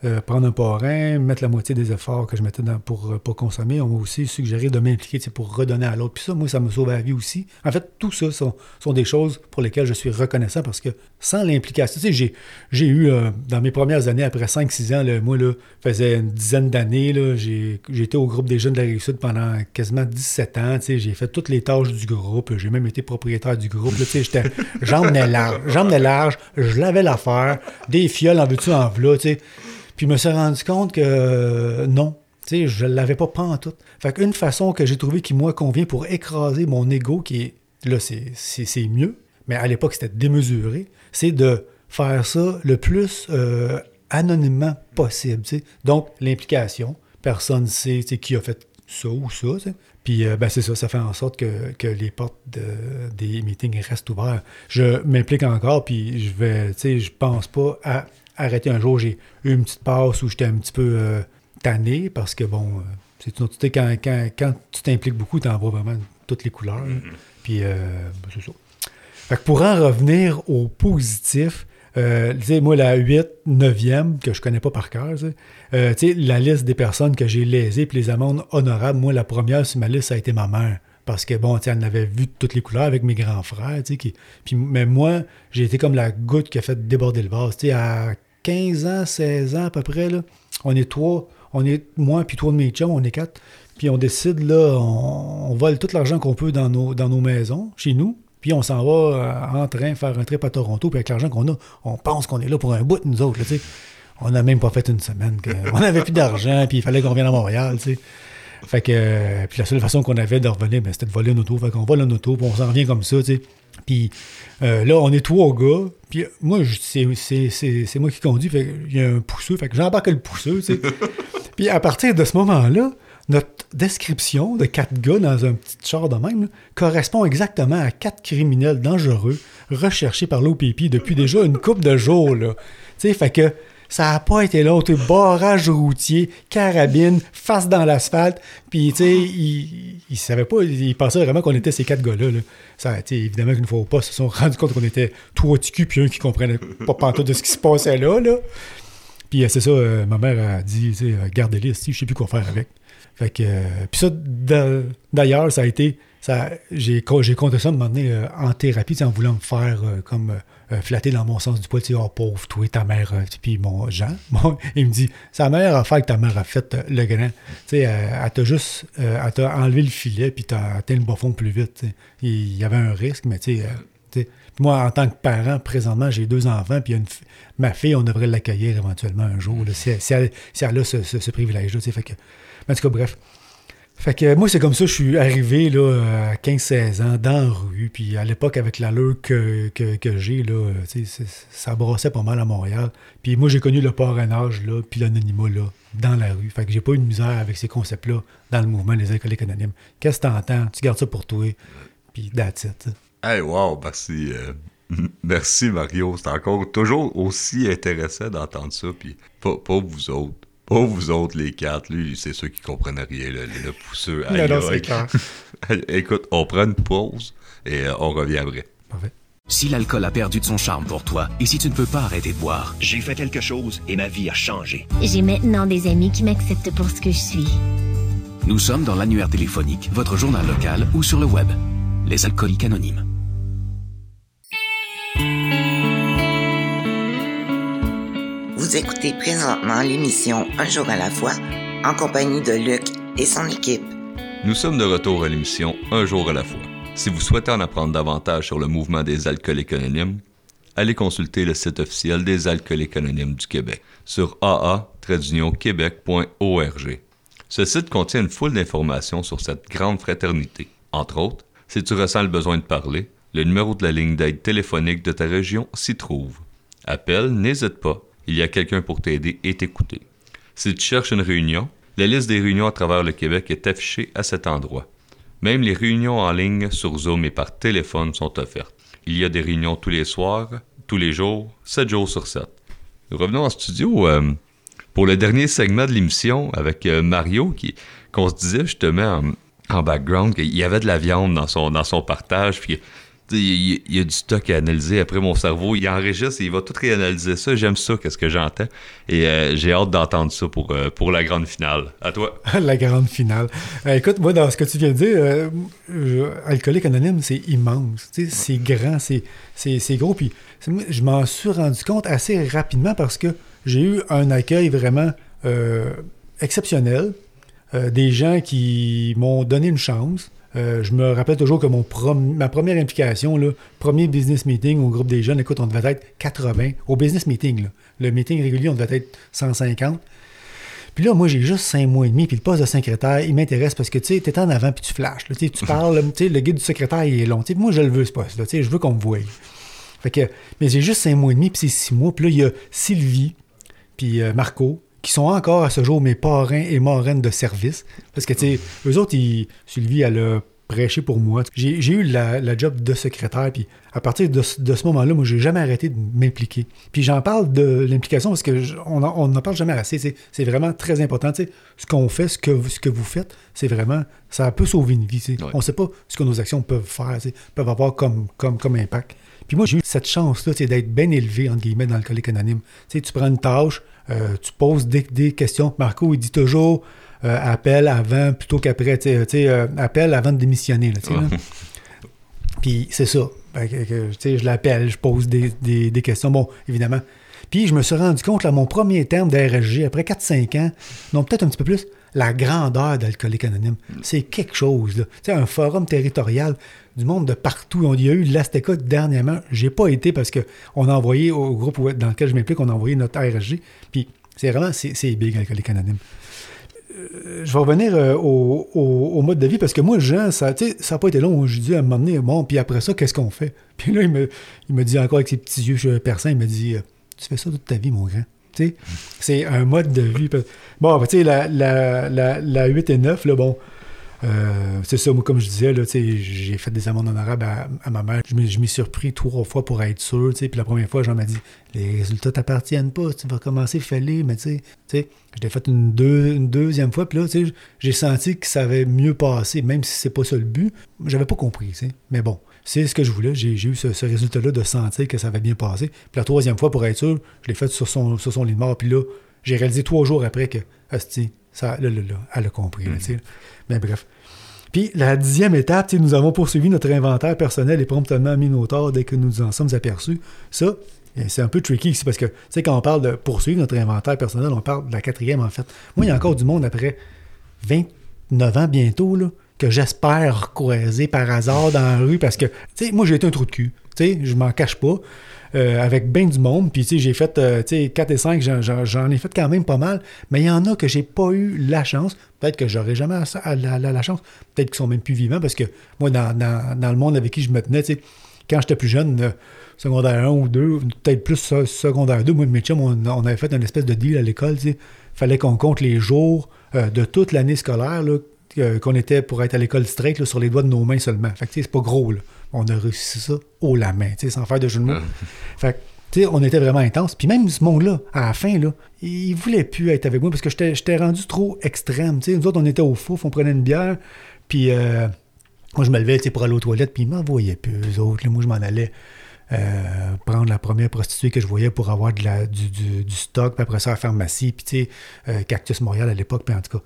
Speaker 3: euh, prendre un parrain, mettre la moitié des efforts que je mettais pour euh, pas consommer. On m'a aussi suggéré de m'impliquer pour redonner à l'autre. Puis ça, moi, ça me sauve la vie aussi. En fait, tout ça sont, sont des choses pour lesquelles je suis reconnaissant parce que sans l'implication, tu sais, j'ai eu, euh, dans mes premières années, après 5-6 ans, moi, là, faisait une dizaine d'années, j'ai été au groupe des jeunes de la réussite pendant quasiment 17 ans. Tu sais, j'ai fait toutes les tâches du groupe. J'ai même été propriétaire du groupe. tu sais, j'étais, j'emmenais large, large, je lavais l'affaire, des fioles en veux-tu en v'là, tu sais. Puis je me suis rendu compte que euh, non. Tu sais, je l'avais pas pas en tout. Fait qu'une façon que j'ai trouvé qui, moi, convient pour écraser mon ego, qui est, là, c'est mieux, mais à l'époque, c'était démesuré, c'est de faire ça le plus euh, anonymement possible. Donc, l'implication, personne ne sait qui a fait ça ou ça. tu sais. Puis, euh, ben, c'est ça, ça fait en sorte que, que les portes de- des meetings restent ouvertes. Je m'implique encore, puis je vais, je pense pas à arrêter un jour. J'ai eu une petite passe où j'étais un petit peu euh, tanné, parce que, bon, euh, c'est une autre- quand, quand, quand tu t'impliques beaucoup, tu en vois vraiment toutes les couleurs. là. Puis, euh, ben, c'est ça. Fait que pour en revenir au positif, euh, tu sais, moi, la 8, 9e, que je connais pas par cœur, tu sais, euh, la liste des personnes que j'ai lésées, puis les amendes honorables, moi, la première sur ma liste, ça a été ma mère. Parce que, bon, tu sais, elle en avait vu toutes les couleurs avec mes grands frères, tu sais, qui- puis, mais moi, j'ai été comme la goutte qui a fait déborder le vase. Tu sais, à 15 ans, 16 ans à peu près, là, on est trois, on est, moi puis trois de mes chums, on est quatre, puis on décide, là, on, on vole tout l'argent qu'on peut dans nos, dans nos maisons, chez nous, puis on s'en va euh, en train faire un trip à Toronto, puis avec l'argent qu'on a, on pense qu'on est là pour un bout, nous autres, là. On n'a même pas fait une semaine. que- on n'avait plus d'argent, puis il fallait qu'on revienne à Montréal, sais. Fait que, euh, puis la seule façon qu'on avait de revenir, ben, c'était de voler une auto. Fait qu'on vole une auto, puis on s'en revient comme ça, tu sais. Puis euh, là, on est trois gars, puis moi, c'est- moi qui conduis, fait qu'il y a un pousseux, fait que j'embarque le pousseux, tu sais. puis à partir de ce moment-là, notre description de quatre gars dans un petit char de même là, correspond exactement à quatre criminels dangereux recherchés par l'OPP depuis déjà une couple de jours, là. Tu sais, fait que ça n'a pas été sais, Barrage routier, carabine, face dans l'asphalte. Puis, tu sais, il, il savait pas, il pensait vraiment qu'on était ces quatre gars-là. là. Ça, tu sais, évidemment qu'une fois au poste, ils se sont rendus compte qu'on était trois ticus, puis un qui comprenait pas pantoute de ce qui se passait là. là. Puis, euh, c'est ça, euh, ma mère a dit, tu sais, euh, gardez-les, je sais plus quoi faire avec. Fait que, puis ça, d'a- d'ailleurs, ça a été, j'ai, co- j'ai compté ça à un moment donné en thérapie, en voulant me faire comme euh, flatter dans mon sens du poil, tu oh pauvre, toi, ta mère, euh, puis mon Jean, bon, il me dit, sa mère a fait que ta mère a fait euh, le grand, tu sais, euh, elle t'a juste, elle t'a enlevé le filet, puis t'as atteint le bas fond plus vite, il y avait un risque, mais tu sais, moi, en tant que parent, présentement, j'ai deux enfants, puis ma fille, on devrait l'accueillir éventuellement un jour, si, elle, si elle- a ce, ce- ce privilège-là, fait que, en tout cas, bref. Fait que moi, c'est comme ça, je suis arrivé là, à 15-16 ans dans la rue. Puis à l'époque, avec l'allure que, que, que j'ai, là, euh, ça brossait pas mal à Montréal. Puis moi, j'ai connu le parrainage, là, puis l'anonymat là, dans la rue. Fait que j'ai pas eu de misère avec ces concepts-là dans le mouvement des alcooliques anonymes. Qu'est-ce que t'entends? Tu gardes ça pour toi. Puis that's it.
Speaker 2: Hey, wow, merci. euh, merci, Mario. C'est encore toujours aussi intéressant d'entendre ça. Puis, pas, pas vous autres. Pas vous autres, les quatre. Lui, c'est ceux qui comprennent rien, le, le pousseux. Aïe,
Speaker 3: non,
Speaker 2: aïe. Écoute, on prend une pause et euh, on revient après.
Speaker 3: Parfait.
Speaker 6: Si l'alcool a perdu de son charme pour toi et si tu ne peux pas arrêter de boire,
Speaker 7: J'ai fait quelque chose et ma vie a changé.
Speaker 8: J'ai maintenant des amis qui m'acceptent pour ce que je suis.
Speaker 6: nous sommes dans l'annuaire téléphonique, votre journal local ou sur le web. Les alcooliques anonymes.
Speaker 1: Vous écoutez présentement l'émission Un jour à la fois en compagnie de Luc et son équipe.
Speaker 2: Nous sommes de retour à l'émission Un jour à la fois. Si vous souhaitez en apprendre davantage sur le mouvement des alcooliques anonymes, allez consulter le site officiel des alcooliques anonymes du Québec sur aa-québec.org. Ce site contient une foule d'informations sur cette grande fraternité. Entre autres, si tu ressens le besoin de parler, le numéro de la ligne d'aide téléphonique de ta région s'y trouve. Appelle, n'hésite pas, il y a quelqu'un pour t'aider et t'écouter. Si tu cherches une réunion, la liste des réunions à travers le Québec est affichée à cet endroit. Même les réunions en ligne sur Zoom et par téléphone sont offertes. Il y a des réunions tous les soirs, tous les jours, 7 jours sur 7. Nous revenons en studio euh, pour le dernier segment de l'émission avec euh, Mario, qui qu'on se disait justement en, en background qu'il y avait de la viande dans son, dans son partage, puis il y, a du stock à analyser. Après, mon cerveau, il enregistre et il va tout réanalyser ça. J'aime ça, qu'est-ce que j'entends. Et euh, j'ai hâte d'entendre ça pour, euh, pour la grande finale. À toi.
Speaker 3: la grande finale. Euh, écoute, moi, dans ce que tu viens de dire, euh, Alcoolique Anonyme, c'est immense. C'est grand, c'est gros. Puis je m'en suis rendu compte assez rapidement parce que j'ai eu un accueil vraiment exceptionnel. Des gens qui m'ont donné une chance. Euh, je me rappelle toujours que mon ma première implication, là, premier business meeting au groupe des jeunes, écoute, on devait être 80 au business meeting. là. Le meeting régulier, on devait être 150. Puis là, moi, j'ai juste cinq mois et demi, puis le poste de secrétaire, il m'intéresse parce que, tu sais, t'es en avant, puis tu flashes. là, tu parles, tu sais, le guide du secrétaire, il est long. Moi, je le veux, ce poste-là. Tu sais, je veux qu'on me voie. Fait que, mais j'ai juste cinq mois et demi, puis c'est six mois. Puis là, il y a Sylvie, puis euh, Marco, qui sont encore à ce jour mes parrains et marraines de service. Parce que, tu sais, eux autres, ils, Sylvie, elle a prêché pour moi. J'ai eu la, la job de secrétaire, puis à partir de, ce- de ce moment-là, moi, j'ai jamais arrêté de m'impliquer. Puis j'en parle de l'implication parce que je- on en- on n'en parle jamais assez. C'est vraiment très important. Tu sais, ce qu'on fait, ce que, vous- ce que vous faites, c'est vraiment, ça peut sauver une vie.
Speaker 2: Ouais.
Speaker 3: On ne sait pas ce que nos actions peuvent faire, peuvent avoir comme, comme, comme impact. Puis moi, j'ai eu cette chance-là, d'être bien élevé, entre guillemets, dans le collègue anonyme. Tu sais, tu prends une tâche, tu poses des, des questions. Marco, il dit toujours euh, appel avant plutôt qu'après. Tu sais, euh, appel avant de démissionner. Là, là. Puis c'est ça. Que- que, je l'appelle, je pose des, des- des questions. Bon, évidemment. Puis je me suis rendu compte, là, mon premier terme d'RSG, après 4-5 ans, non, peut-être un petit peu plus, la grandeur d'Alcoolique Anonyme. C'est quelque chose. là. Tu sais, un forum territorial du monde de partout. Il y a eu l'Azteca dernièrement. J'ai pas été parce qu'on a envoyé au groupe dans lequel je m'implique, on a envoyé notre RSG. Puis c'est vraiment, c'est big, Alcoolique Anonyme je vais revenir euh, au, au- mode de vie parce que moi, Jean, ça n'a pas été long. Je dis à donné, bon, puis après ça, qu'est-ce qu'on fait? Puis là, il me, il me dit encore avec ses petits yeux perçants, il me dit, euh, tu fais ça toute ta vie, mon grand. C'est un mode de vie. Bon, tu sais, la, la, la, la 8 et 9, là, bon, euh, c'est ça, comme je disais, j'ai fait des amendes honorables à, à ma mère. Je m'y repris trois fois pour être sûr. Puis la première fois, Jean m'a dit Les résultats t'appartiennent pas, tu vas commencer, fallait, mais tu je l'ai fait une, deux- une deuxième fois, puis là, j'ai senti que ça avait mieux passé, même si c'est pas ça le but. J'avais pas compris. Mais bon, c'est ce que je voulais. J'ai eu ce, résultat-là de sentir que ça avait bien passé. Puis la troisième fois, pour être sûr, je l'ai fait sur son, lit de mort, puis là, j'ai réalisé trois jours après que, ça, là, là, là, elle a compris, là, tu sais. Mais bref. Puis la dixième étape, nous avons poursuivi notre inventaire personnel et promptement mis nos torts dès que nous nous en sommes aperçus. Ça, eh, c'est un peu tricky ici parce que, tu sais, quand on parle de poursuivre notre inventaire personnel, on parle de la quatrième en fait. Moi, il y a encore du monde après 29 ans bientôt, là, que j'espère croiser par hasard dans la rue parce que, tu sais, moi, j'ai été un trou de cul. Tu sais, je m'en cache pas. Euh, avec bien du monde, puis tu sais, j'ai fait, euh, tu sais, 4 et 5, j'en- ai fait quand même pas mal, mais il y en a que j'ai pas eu la chance, peut-être que j'aurais jamais la, chance, peut-être qu'ils sont même plus vivants, parce que moi, dans, dans- le monde avec qui je me tenais, tu sais, quand j'étais plus jeune, euh, secondaire 1 ou 2, peut-être plus se- secondaire 2, moi et mes chums, on, avait fait une espèce de deal à l'école, sais, fallait qu'on compte les jours euh, de toute l'année scolaire, qu'on était pour être à l'école straight sur les doigts de nos mains seulement. Fait que, c'est pas gros, là. On a réussi ça haut la main, sans faire de jeu de mots. Fait que, tu sais, on était vraiment intense. Puis même ce monde-là, à la fin, là, il voulait plus être avec moi parce que j'étais rendu trop extrême. Tu sais, nous autres, on était au fouf, on prenait une bière, puis euh, moi, je me levais pour aller aux toilettes, puis ils m'envoyaient plus, eux autres. là. moi, je m'en allais euh, prendre la première prostituée que je voyais pour avoir de la, du, du- du stock, puis après ça, à la pharmacie, puis euh, Cactus Montréal à l'époque, puis en tout cas.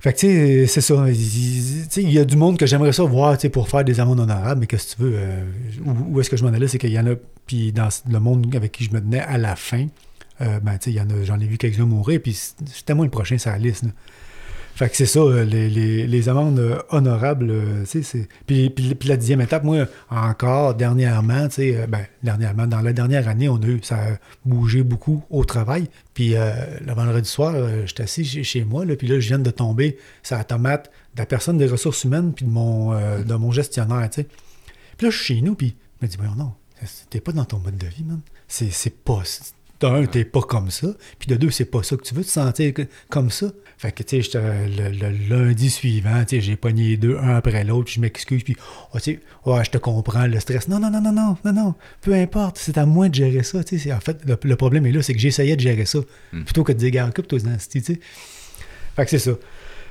Speaker 3: Fait que, tu sais, c'est ça. Il- y a du monde que j'aimerais ça voir, pour faire des amendes honorables, mais que tu veux? euh, où où est-ce que je m'en allais? C'est qu'il y en a, puis dans le monde avec qui je me tenais à la fin, euh, ben, tu sais, j'en ai vu quelques-uns mourir, puis c'était moi le prochain sur la liste, là. Fait que c'est ça, euh, les, les- amendes euh, honorables, euh, tu sais. Puis, puis- la dixième étape, moi, encore, dernièrement, tu sais, ben, dernièrement, dans la dernière année, on a eu, ça a bougé beaucoup au travail. Puis le vendredi soir, j'étais assis chez, moi, là, puis là, je viens de tomber sur la tomate de la personne des ressources humaines, puis de mon, euh, de mon gestionnaire, tu sais. Puis là, je suis chez nous, puis il me dit, voyons, non, t'es pas dans ton mode de vie, man. C'est, c'est pas... D'un, t'es pas comme ça. Puis de deux, c'est pas ça que tu veux te sentir comme ça. Fait que, tu sais, le, le lundi suivant, tu sais, j'ai pogné les deux, un après l'autre, puis je m'excuse, puis, oh, tu sais, ouais, je te comprends, le stress. Non, non, non, non, non, non, non, peu importe, c'est à moi de gérer ça, tu sais. En fait, le, le problème est là, c'est que j'essayais de gérer ça, plutôt que de dire, gars, occupe-toi, tu sais. Fait que c'est ça.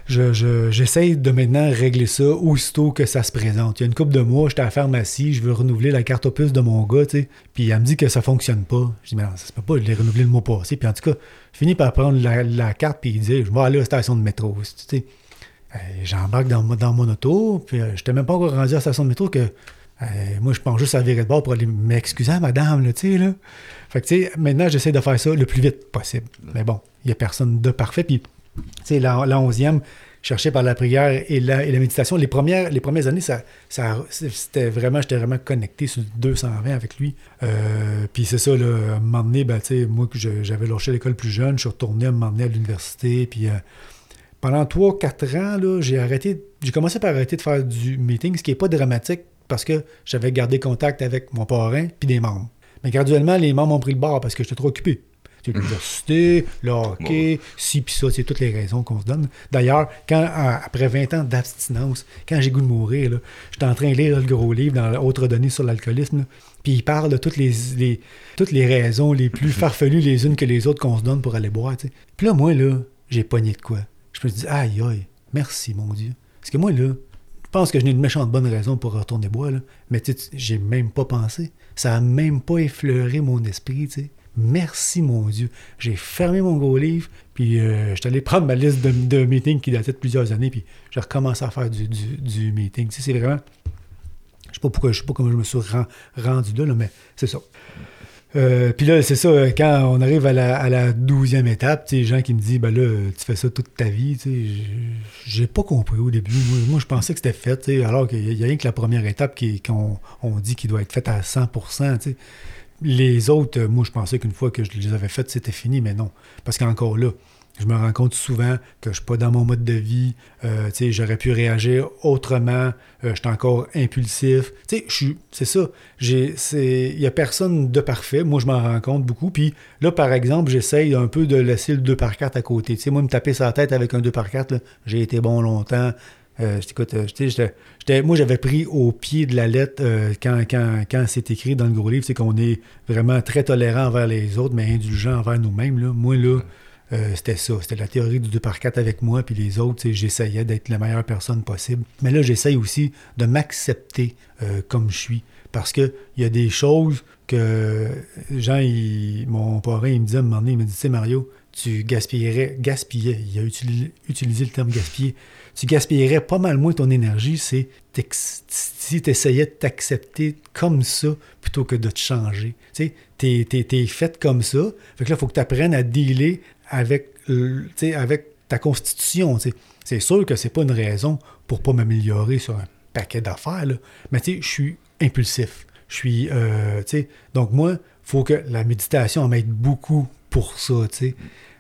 Speaker 3: Je, je- de maintenant régler ça aussitôt que ça se présente. Il y a une couple de mois, j'étais à la pharmacie, je veux renouveler la carte opus de mon gars, tu sais. Puis elle me dit que ça fonctionne pas. Je dis, mais non, ça se peut pas, je l'ai renouvelé le mois passé. Puis en tout cas, je finis par prendre la, carte, puis il dit, je vais aller à la station de métro. Euh, J'embarque dans, mon- dans mon auto, puis euh, j'étais même pas encore rendu à la station de métro que euh, moi, je pense juste à virer de bord pour aller m'excuser, madame, là, tu sais, là. Fait que, tu sais, maintenant, j'essaie de faire ça le plus vite possible. Mais bon, il n'y a personne de parfait. Puis, sais, la, la onzième, cherché par la prière et la, et la méditation. Les premières, les premières années, ça, ça, c'était vraiment, j'étais vraiment connecté sur 220 avec lui. Euh, puis c'est ça, là, à un moment donné, ben, moi, j'avais lâché l'école plus jeune, je suis retourné à un moment donné à l'université. Puis euh, pendant 3-4 ans, là, j'ai arrêté, j'ai commencé par arrêter de faire du meeting, ce qui n'est pas dramatique parce que j'avais gardé contact avec mon parrain puis des membres. Mais graduellement, les membres ont pris le bord parce que j'étais trop occupé. L'université, le hockey, ci puis ça, c'est toutes les raisons qu'on se donne. D'ailleurs, quand après 20 ans d'abstinence, quand j'ai goût de mourir, là, j'étais en train de lire le gros livre dans Autres données sur l'alcoolisme, puis il parle de toutes les, les- toutes les raisons les plus farfelues les unes que les autres qu'on se donne pour aller boire. Puis là, moi, là, j'ai pogné de quoi. Je me suis dit, aïe, aïe, merci, mon Dieu. Parce que moi, là, je pense que je n'ai une méchante bonne raison pour retourner boire, là. mais tu sais, j'ai même pas pensé. Ça a même pas effleuré mon esprit, tu sais. Merci, mon Dieu. J'ai fermé mon gros livre, puis euh, je suis allé prendre ma liste de, meetings qui datait de plusieurs années, puis j'ai recommencé à faire du, du, meeting. Tu sais, c'est vraiment... Je sais pas pourquoi, je sais pas comment je me suis ren- rendu là, mais c'est ça. Euh, puis là, c'est ça, quand on arrive à la, à étape, tu sais, les gens qui me disent, ben là, tu fais ça toute ta vie, tu sais, j'ai- pas compris au début. Moi, je pensais que c'était fait, tu sais, alors qu'il y a rien que la première étape qu'on on dit qui doit être faite à 100%, tu sais. Les autres, moi, je pensais qu'une fois que je les avais faites, c'était fini, mais non. Parce qu'encore là, je me rends compte souvent que je suis pas dans mon mode de vie. euh, j'aurais pu réagir autrement. euh, je suis encore impulsif. C'est ça. Il y a personne de parfait. Moi, je m'en rends compte beaucoup. Puis là, par exemple, j'essaye un peu de laisser le 2 par 4 à côté. Tu sais, moi, me taper la tête avec un 2 par 4 là, j'ai été bon longtemps. Euh, j'étais- moi, j'avais pris au pied de la lettre euh, quand, quand, quand c'est écrit dans le gros livre, c'est qu'on est vraiment très tolérant envers les autres, mais indulgent envers nous-mêmes. Là. Moi, là, euh, c'était ça. C'était la théorie du 2 par 4 avec moi, puis les autres, j'essayais d'être la meilleure personne possible. Mais là, j'essaye aussi de m'accepter euh, comme je suis. Parce qu'il y a des choses que Jean, il- mon parrain, il me disait à un moment donné, il me dit, tu sais, Mario, tu gaspillerais, gaspillais, il a utilisé, utilisé le terme gaspiller, tu gaspillerais pas mal moins ton énergie c'est si tu essayais de t'accepter comme ça plutôt que de te changer. Tu sais, t'es, fait comme ça. Fait que là, il faut que tu apprennes à dealer avec, avec ta constitution. C'est sûr que c'est pas une raison pour pas m'améliorer sur un paquet d'affaires, mais tu sais, je suis impulsif. Je suis, euh, tu sais, donc moi, faut que la méditation m'aide beaucoup pour ça, tu sais.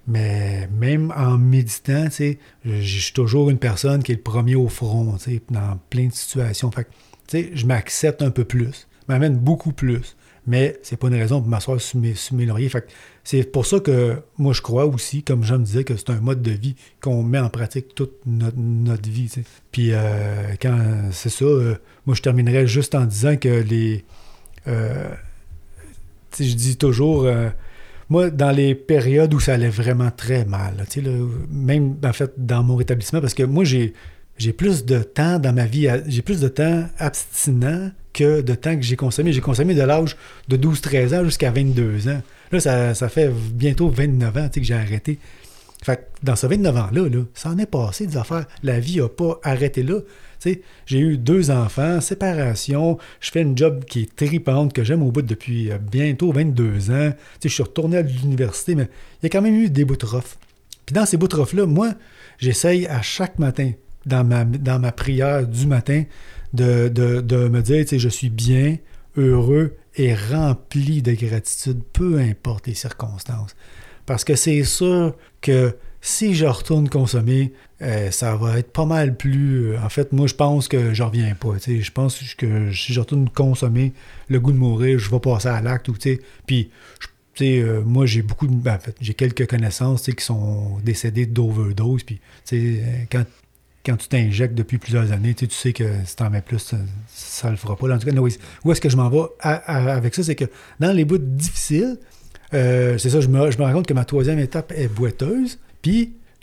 Speaker 3: Mais même en méditant, tu sais, je suis toujours une personne qui est le premier au front, tu sais, dans plein de situations. Fait que, tu sais, je m'accepte un peu plus, m'amène beaucoup plus. Mais c'est pas une raison pour m'asseoir sur mes, sur mes lauriers. Fait c'est pour ça que moi, je crois aussi, comme Jean me disait, que c'est un mode de vie qu'on met en pratique toute notre, notre vie. tu sais. Puis euh, quand c'est ça, euh, moi, je terminerai juste en disant que les. euh, je dis toujours. Moi, dans les périodes où ça allait vraiment très mal, là, même en fait dans mon rétablissement, parce que moi, j'ai, plus de temps dans ma vie, j'ai plus de temps abstinent que de temps que j'ai consommé. J'ai consommé de l'âge de 12-13 ans jusqu'à 22 ans. Là, ça, ça fait bientôt 29 ans que j'ai arrêté. Fait dans ce 29 ans-là, là, ça en est passé des affaires. La vie n'a pas arrêté là. J'ai eu deux enfants, séparation, je fais une job qui est tripante, que j'aime au bout depuis euh, bientôt 22 ans. Tu sais, je suis retourné à l'université, mais il y a quand même eu des bouts. Puis dans ces bouts rough-là, moi, j'essaye à chaque matin, dans ma, prière du matin, de, de- de me dire, tu je suis bien, heureux et rempli de gratitude, peu importe les circonstances. Parce que c'est sûr que si je retourne consommer, euh, ça va être pas mal plus. euh, en fait, moi, je pense que je reviens pas. Je pense que si je retourne consommer, le goût de mourir, je vais passer à l'acte. Puis, euh, moi, j'ai beaucoup de. ben, en fait, j'ai quelques connaissances qui sont décédées d'overdose. Puis, quand, quand tu t'injectes depuis plusieurs années, tu sais, que si t'en mets plus, ça, ça le fera pas. En tout cas, où est-ce que je m'en vais avec ça? C'est que dans les bouts difficiles, c'est ça, je me, je me rends compte que ma troisième étape est boiteuse.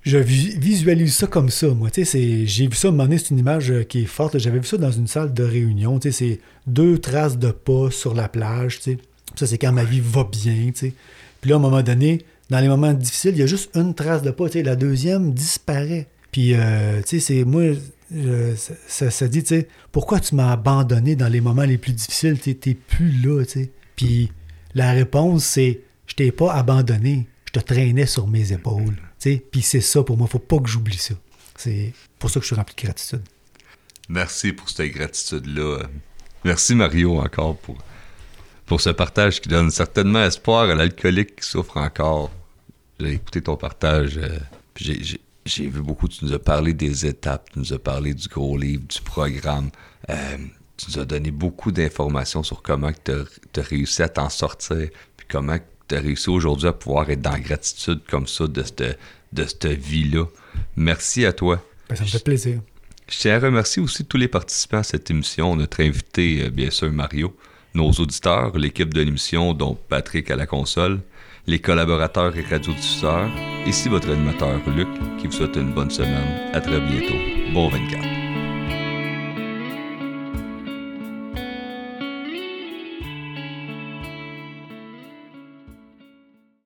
Speaker 3: Je vi- visualise ça comme ça, moi. J'ai vu ça, à un moment donné, c'est une image euh, qui est forte. J'avais vu ça dans une salle de réunion. C'est deux traces de pas sur la plage, tu sais. Ça, c'est quand ma vie va bien, tu sais. Puis là, à un moment donné, dans les moments difficiles, il y a juste une trace de pas, tu sais. La deuxième disparaît. Puis, euh, tu sais, c'est moi, ça, dit, tu sais, pourquoi tu m'as abandonné dans les moments les plus difficiles? Tu t'es plus là, tu sais. Puis la réponse, c'est, je t'ai pas abandonné, je te traînais sur mes épaules. Puis c'est ça pour moi, faut pas que j'oublie ça. C'est pour ça que je suis rempli de gratitude.
Speaker 2: Merci pour cette gratitude-là. Merci Mario encore pour, pour ce partage qui donne certainement espoir à l'alcoolique qui souffre encore. J'ai écouté ton partage, euh, j'ai- vu beaucoup, tu nous as parlé des étapes, tu nous as parlé du gros livre, du programme. Euh, tu nous as donné beaucoup d'informations sur comment tu as, réussi à t'en sortir, puis comment tu as réussi aujourd'hui à pouvoir être dans la gratitude comme ça de cette, de cette vie-là. Merci à toi.
Speaker 3: Ben, ça me fait plaisir.
Speaker 2: Je tiens à remercier aussi tous les participants à cette émission, notre invité, euh, bien sûr, Mario, nos auditeurs, l'équipe de l'émission, dont Patrick à la console, les collaborateurs et radiodiffuseurs. Ici votre animateur Luc, qui vous souhaite une bonne semaine. À très bientôt. Bon 24.